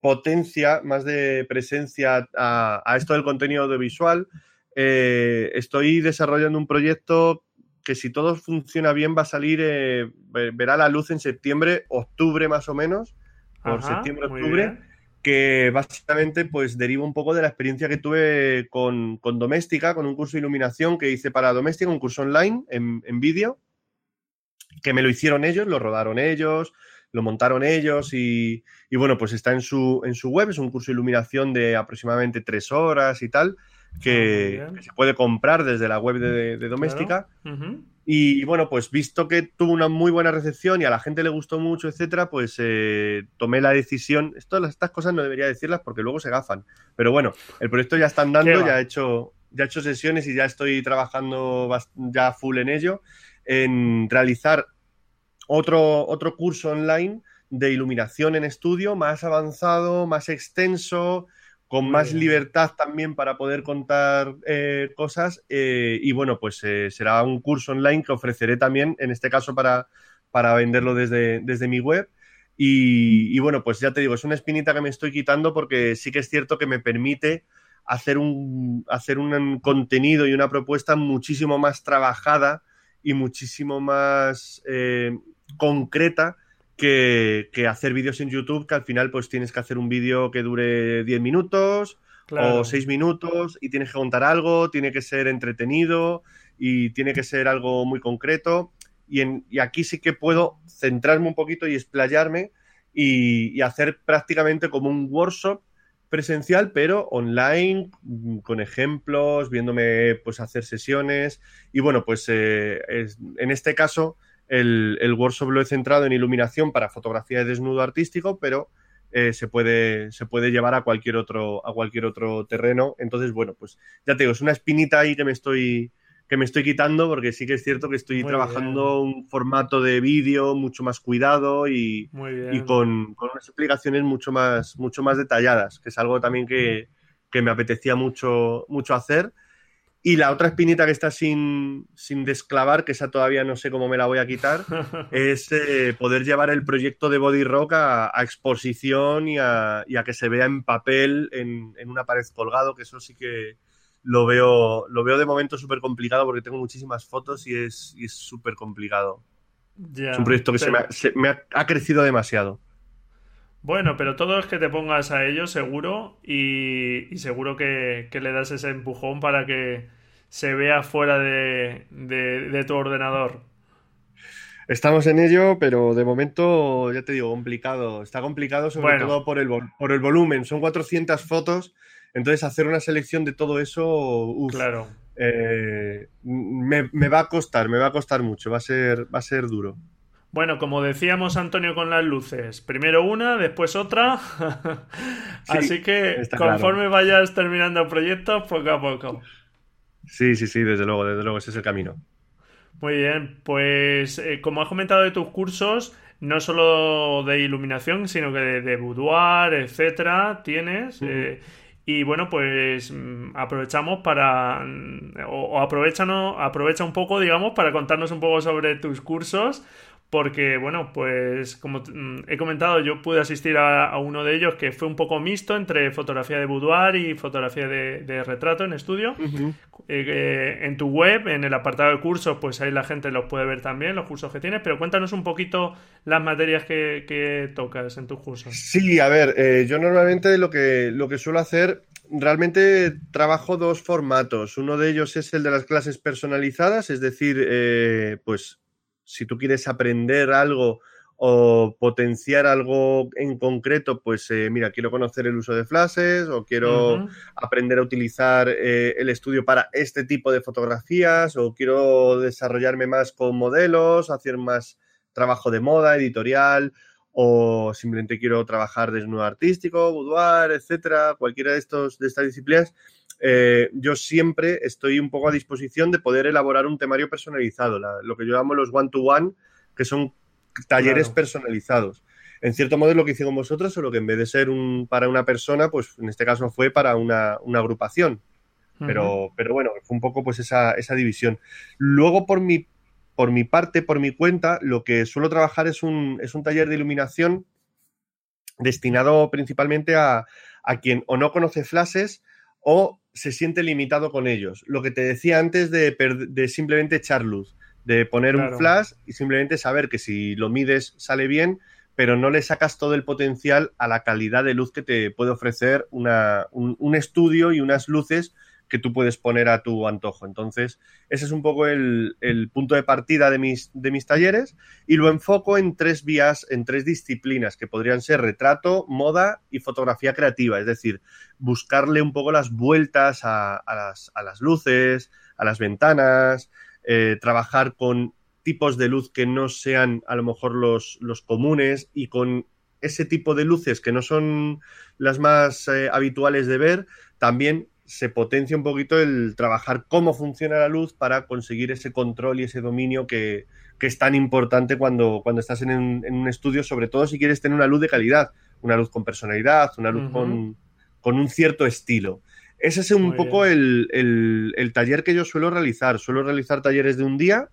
Speaker 2: potencia, más de presencia a, a esto del contenido audiovisual. Eh, estoy desarrollando un proyecto que si todo funciona bien va a salir, eh, verá la luz en septiembre, octubre más o menos, por septiembre, octubre, que básicamente pues deriva un poco de la experiencia que tuve con, Doméstica, con un curso de iluminación que hice para Doméstica, un curso online en, vídeo, que me lo hicieron ellos, lo rodaron ellos, lo montaron ellos y, bueno, pues está en su, en su web, es un curso de iluminación de aproximadamente tres horas y tal. Ah, que, se puede comprar desde la web de, Doméstica. Y bueno, pues visto que tuvo una muy buena recepción y a la gente le gustó mucho, etcétera, pues eh, tomé la decisión. estas cosas no debería decirlas porque luego se gafan. Pero bueno, el proyecto ya está andando, ya he hecho, ya he hecho sesiones y ya estoy trabajando ya full en ello. En realizar otro, otro curso online de iluminación en estudio, más avanzado, más extenso, con más libertad también para poder contar eh, cosas. Eh, y bueno, pues eh, será un curso online que ofreceré también, en este caso para, para venderlo desde, desde mi web. Y, bueno, pues ya te digo, es una espinita que me estoy quitando porque sí que es cierto que me permite hacer un, hacer un contenido y una propuesta muchísimo más trabajada y muchísimo más concreta que, hacer vídeos en YouTube, que al final pues tienes que hacer un vídeo que dure 10 minutos o 6 minutos y tienes que contar algo, tiene que ser entretenido y tiene que ser algo muy concreto. Y, en, aquí sí que puedo centrarme un poquito y explayarme y, hacer prácticamente como un workshop presencial, pero online, con ejemplos, viéndome pues hacer sesiones. Y bueno, pues eh, en este caso el, workshop lo he centrado en iluminación para fotografía de desnudo artístico, pero eh, se, puede, se puede llevar a cualquier, otro, a cualquier otro terreno. Entonces, bueno, pues ya te digo, es una espinita ahí que me estoy, que me estoy quitando porque sí que es cierto que estoy trabajando un formato de vídeo mucho más cuidado y, y con, con, unas explicaciones mucho más, mucho más detalladas, que es algo también que, que me apetecía mucho, mucho hacer y la otra espinita que está sin, desclavar, que esa todavía no sé cómo me la voy a quitar, es eh, poder llevar el proyecto de Body Rock a, exposición y a, que se vea en papel en, una pared colgado, que eso sí que lo veo, lo veo de momento súper complicado porque tengo muchísimas fotos y es súper complicado. es un proyecto que se me, ha, crecido demasiado.
Speaker 1: Bueno, pero todo es que te pongas a ello seguro y, seguro que, le das ese empujón para que se vea fuera de, tu ordenador.
Speaker 2: Estamos en ello, pero de momento, ya te digo, complicado. Está complicado sobre todo por el, por el volumen. Son 400 fotos, entonces hacer una selección de todo eso,
Speaker 1: claro.
Speaker 2: Eh, me, va a costar, me va a costar mucho, va a ser, va a ser duro.
Speaker 1: Bueno, como decíamos Antonio con las luces, primero una, después otra. Así que conforme vayas terminando proyectos, poco a poco.
Speaker 2: Sí, sí, sí, desde luego, desde luego, ese es el camino.
Speaker 1: Muy bien, pues eh, como has comentado de tus cursos, no solo de iluminación, sino que de, boudoir, etcétera, tienes. Eh, y bueno, pues mm, aprovechamos para. Mm, o, o aprovecha un poco, digamos, para contarnos un poco sobre tus cursos porque, bueno, pues como mm, he comentado, yo pude asistir a, uno de ellos que fue un poco mixto entre fotografía de boudoir y fotografía de, retrato en estudio. Eh, eh, en tu web, en el apartado de cursos, pues ahí la gente los puede ver también, los cursos que tienes, pero cuéntanos un poquito las materias que, tocas en tus cursos.
Speaker 2: Sí, a ver, eh, yo normalmente lo que, lo que suelo hacer realmente trabajo dos formatos. Uno de ellos es el de las clases personalizadas, es decir, pues si tú quieres aprender algo o potenciar algo en concreto, pues eh, mira, quiero conocer el uso de flashes o quiero aprender a utilizar eh, el estudio para este tipo de fotografías o quiero desarrollarme más con modelos, hacer más trabajo de moda, editorial o simplemente quiero trabajar desnudo artístico, boudoir, etcétera, cualquiera de estos de estas disciplinas. Eh, yo siempre estoy un poco a disposición de poder elaborar un temario personalizado, lo que yo llamo los one-to-one, que son talleres personalizados. En cierto modo es lo que hicimos vosotros, solo que en vez de ser un, para una persona, pues en este caso fue para una, agrupación. Pero, pero bueno, fue un poco pues esa, división. Luego, por mi, por mi parte, por mi cuenta, lo que suelo trabajar es un, es un taller de iluminación destinado principalmente a, a quien o no conoce flashes o se siente limitado con ellos. Lo que te decía antes de, simplemente echar luz, de poner un flash y simplemente saber que si lo mides sale bien, pero no le sacas todo el potencial a la calidad de luz que te puede ofrecer un, estudio y unas luces que tú puedes poner a tu antojo. Entonces, ese es un poco el, punto de partida de mis, de mis, talleres y lo enfoco en tres vías, en tres disciplinas que podrían ser retrato, moda y fotografía creativa. Es decir, buscarle un poco las vueltas a, las, luces, a las ventanas, eh, trabajar con tipos de luz que no sean a lo mejor los, los comunes y con ese tipo de luces que no son las más eh, habituales de ver, también se potencia un poquito el trabajar cómo funciona la luz para conseguir ese control y ese dominio que, es tan importante cuando, cuando estás en un, estudio, sobre todo si quieres tener una luz de calidad, una luz con personalidad, una luz con, un cierto estilo. Ese es un poco el, taller que yo suelo realizar. Suelo realizar talleres de un día.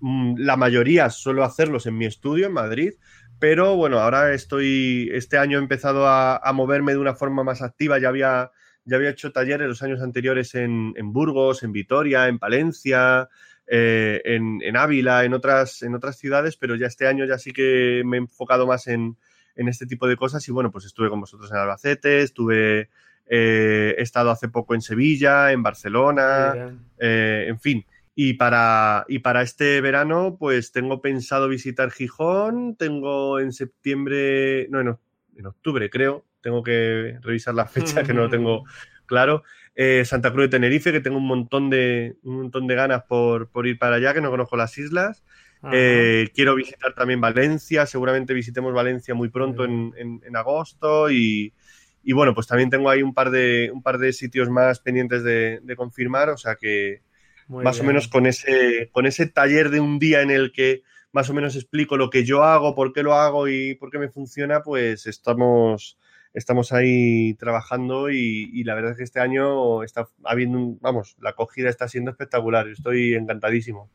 Speaker 2: Mm, la mayoría suelo hacerlos en mi estudio en Madrid, pero bueno, ahora estoy, este año he empezado a, a moverme de una forma más activa. Ya había ya había hecho talleres los años anteriores en, Burgos, en Vitoria, en Palencia, eh, en, Ávila, en otras, en otras ciudades, pero ya este año ya sí que me he enfocado más en, este tipo de cosas y bueno, pues estuve con vosotros en Albacete, estuve, eh, he estado hace poco en Sevilla, en Barcelona, eh, en fin. Y para, y para este verano, pues tengo pensado visitar Gijón, tengo en septiembre, no, en octubre creo, tengo que revisar la fecha, que no lo tengo claro. Eh, Santa Cruz de Tenerife, que tengo un montón de, un montón de ganas por, ir para allá, que no conozco las islas. Eh, quiero visitar también Valencia, seguramente visitemos Valencia muy pronto en, agosto y, bueno, pues también tengo ahí un par de, un par de sitios más pendientes de, confirmar, o sea que más o menos con ese, con ese taller de un día en el que más o menos explico lo que yo hago, por qué lo hago y por qué me funciona, pues estamos, estamos ahí trabajando y, la verdad es que este año está habiendo, vamos, la acogida está siendo espectacular. Estoy encantadísimo.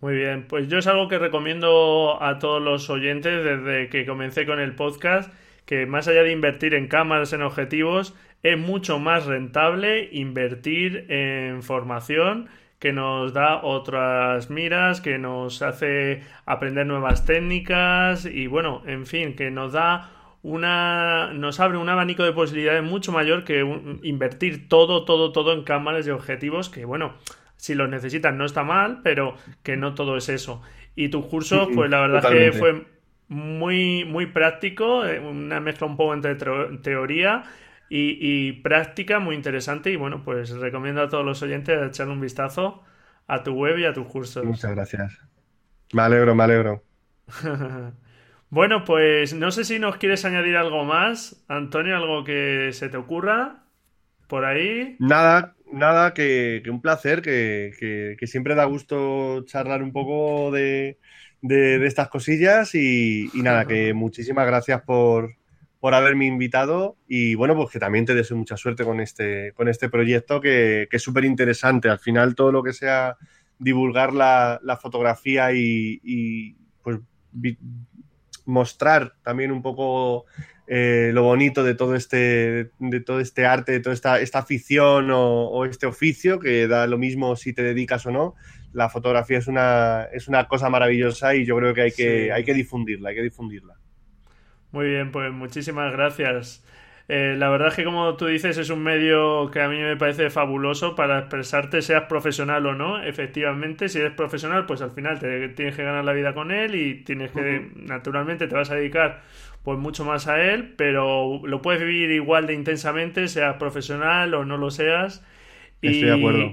Speaker 1: Muy bien, pues yo es algo que recomiendo a todos los oyentes desde que comencé con el podcast, que más allá de invertir en cámaras, en objetivos, es mucho más rentable invertir en formación que nos da otras miras, que nos hace aprender nuevas técnicas y bueno, en fin, que nos da una nos abre un abanico de posibilidades mucho mayor que invertir todo, todo, todo en cámaras y objetivos que, bueno, si los necesitan no está mal, pero que no todo es eso. Y tus cursos, pues la verdad que fue muy, muy práctico, eh, una mezcla un poco entre teoría y, práctica muy interesante. Y bueno, pues recomiendo a todos los oyentes echarle un vistazo a tu web y a tus cursos.
Speaker 2: Muchas gracias. Me alegro, me alegro.
Speaker 1: bueno, pues no sé si nos quieres añadir algo más, Antonio, algo que se te ocurra por ahí.
Speaker 2: Nada, nada, que, un placer, que, siempre da gusto charlar un poco de, estas cosillas y, nada, que muchísimas gracias por, por haberme invitado y bueno, pues que también te deseo mucha suerte con este, con este proyecto que, es súper interesante. Al final todo lo que sea divulgar la, fotografía y, pues mostrar también un poco eh, lo bonito de todo este, de todo este arte, de toda esta, esta afición o, este oficio, que da lo mismo si te dedicas o no. La fotografía es una, es una cosa maravillosa y yo creo que hay que, hay que difundirla, hay que difundirla.
Speaker 1: Muy bien, pues muchísimas gracias. Eh, la verdad es que como tú dices es un medio que a mí me parece fabuloso para expresarte, seas profesional o no. Efectivamente, si eres profesional, pues al final te tienes que ganar la vida con él y tienes que, naturalmente, te vas a dedicar pues mucho más a él, pero lo puedes vivir igual de intensamente, seas profesional o no lo seas.
Speaker 2: Estoy de acuerdo.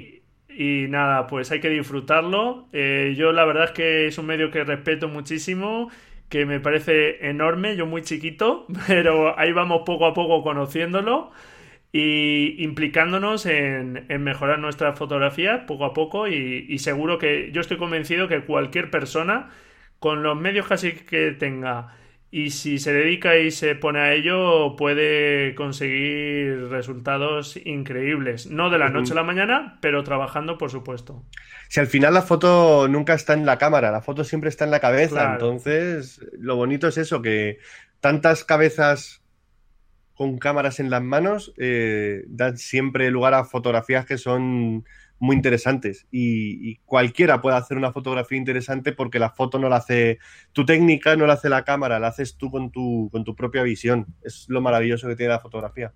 Speaker 1: Y nada, pues hay que disfrutarlo. Eh, yo la verdad es que es un medio que respeto muchísimo que me parece enorme, yo muy chiquito, pero ahí vamos poco a poco conociéndolo y implicándonos en, mejorar nuestras fotografías poco a poco y, seguro que yo estoy convencido que cualquier persona con los medios casi que tenga y si se dedica y se pone a ello puede conseguir resultados increíbles. No de la noche a la mañana, pero trabajando por supuesto
Speaker 2: si al final la foto nunca está en la cámara, la foto siempre está en la cabeza. Entonces, lo bonito es eso, que tantas cabezas con cámaras en las manos eh, dan siempre lugar a fotografías que son muy interesantes y, cualquiera puede hacer una fotografía interesante porque la foto no la hace tu técnica, no la hace la cámara, la haces tú con tu, con tu propia visión. Es lo maravilloso que tiene la fotografía.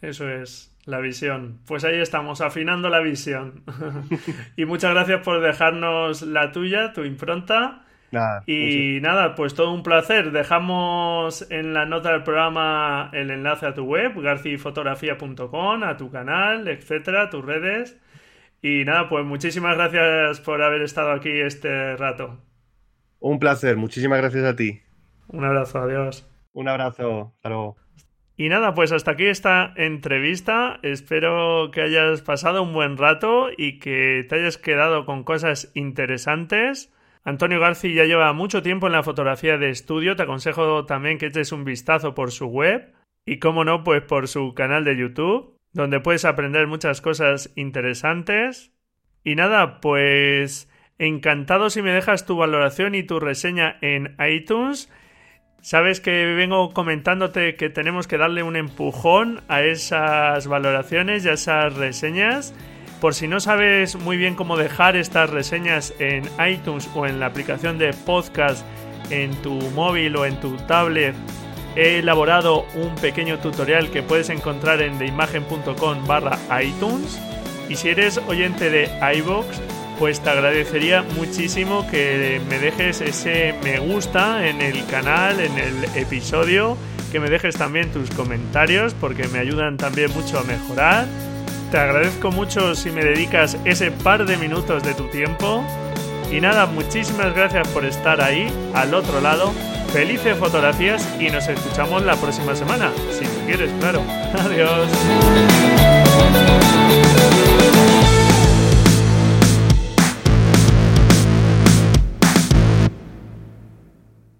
Speaker 1: Eso es. La visión. Pues ahí estamos, afinando la visión. y muchas gracias por dejarnos la tuya, tu impronta. y nada, pues todo un placer. Dejamos en la nota del programa el enlace a tu web, garcifotografía.com, a tu canal, etcétera, tus redes. Y nada, pues muchísimas gracias por haber estado aquí este rato.
Speaker 2: Un placer, muchísimas gracias a ti.
Speaker 1: Un abrazo, adiós.
Speaker 2: Un abrazo, hasta luego.
Speaker 1: Y nada, pues hasta aquí esta entrevista. Espero que hayas pasado un buen rato y que te hayas quedado con cosas interesantes. Antonio García ya lleva mucho tiempo en la fotografía de estudio. Te aconsejo también que eches un vistazo por su web y, como no, pues por su canal de YouTube, donde puedes aprender muchas cosas interesantes. Y nada, pues encantado si me dejas tu valoración y tu reseña en iTunes Sabes que vengo comentándote que tenemos que darle un empujón a esas valoraciones y a esas reseñas. Por si no sabes muy bien cómo dejar estas reseñas en iTunes o en la aplicación de podcast en tu móvil o en tu tablet, he elaborado un pequeño tutorial que puedes encontrar en deimagen.com barra iTunes. Y si eres oyente de iVoox, pues te agradecería muchísimo que me dejes ese me gusta en el canal, en el episodio, que me dejes también tus comentarios porque me ayudan también mucho a mejorar. Te agradezco mucho si me dedicas ese par de minutos de tu tiempo. Y nada, muchísimas gracias por estar ahí, al otro lado. Felices fotografías y nos escuchamos la próxima semana, si tú quieres, claro. Adiós.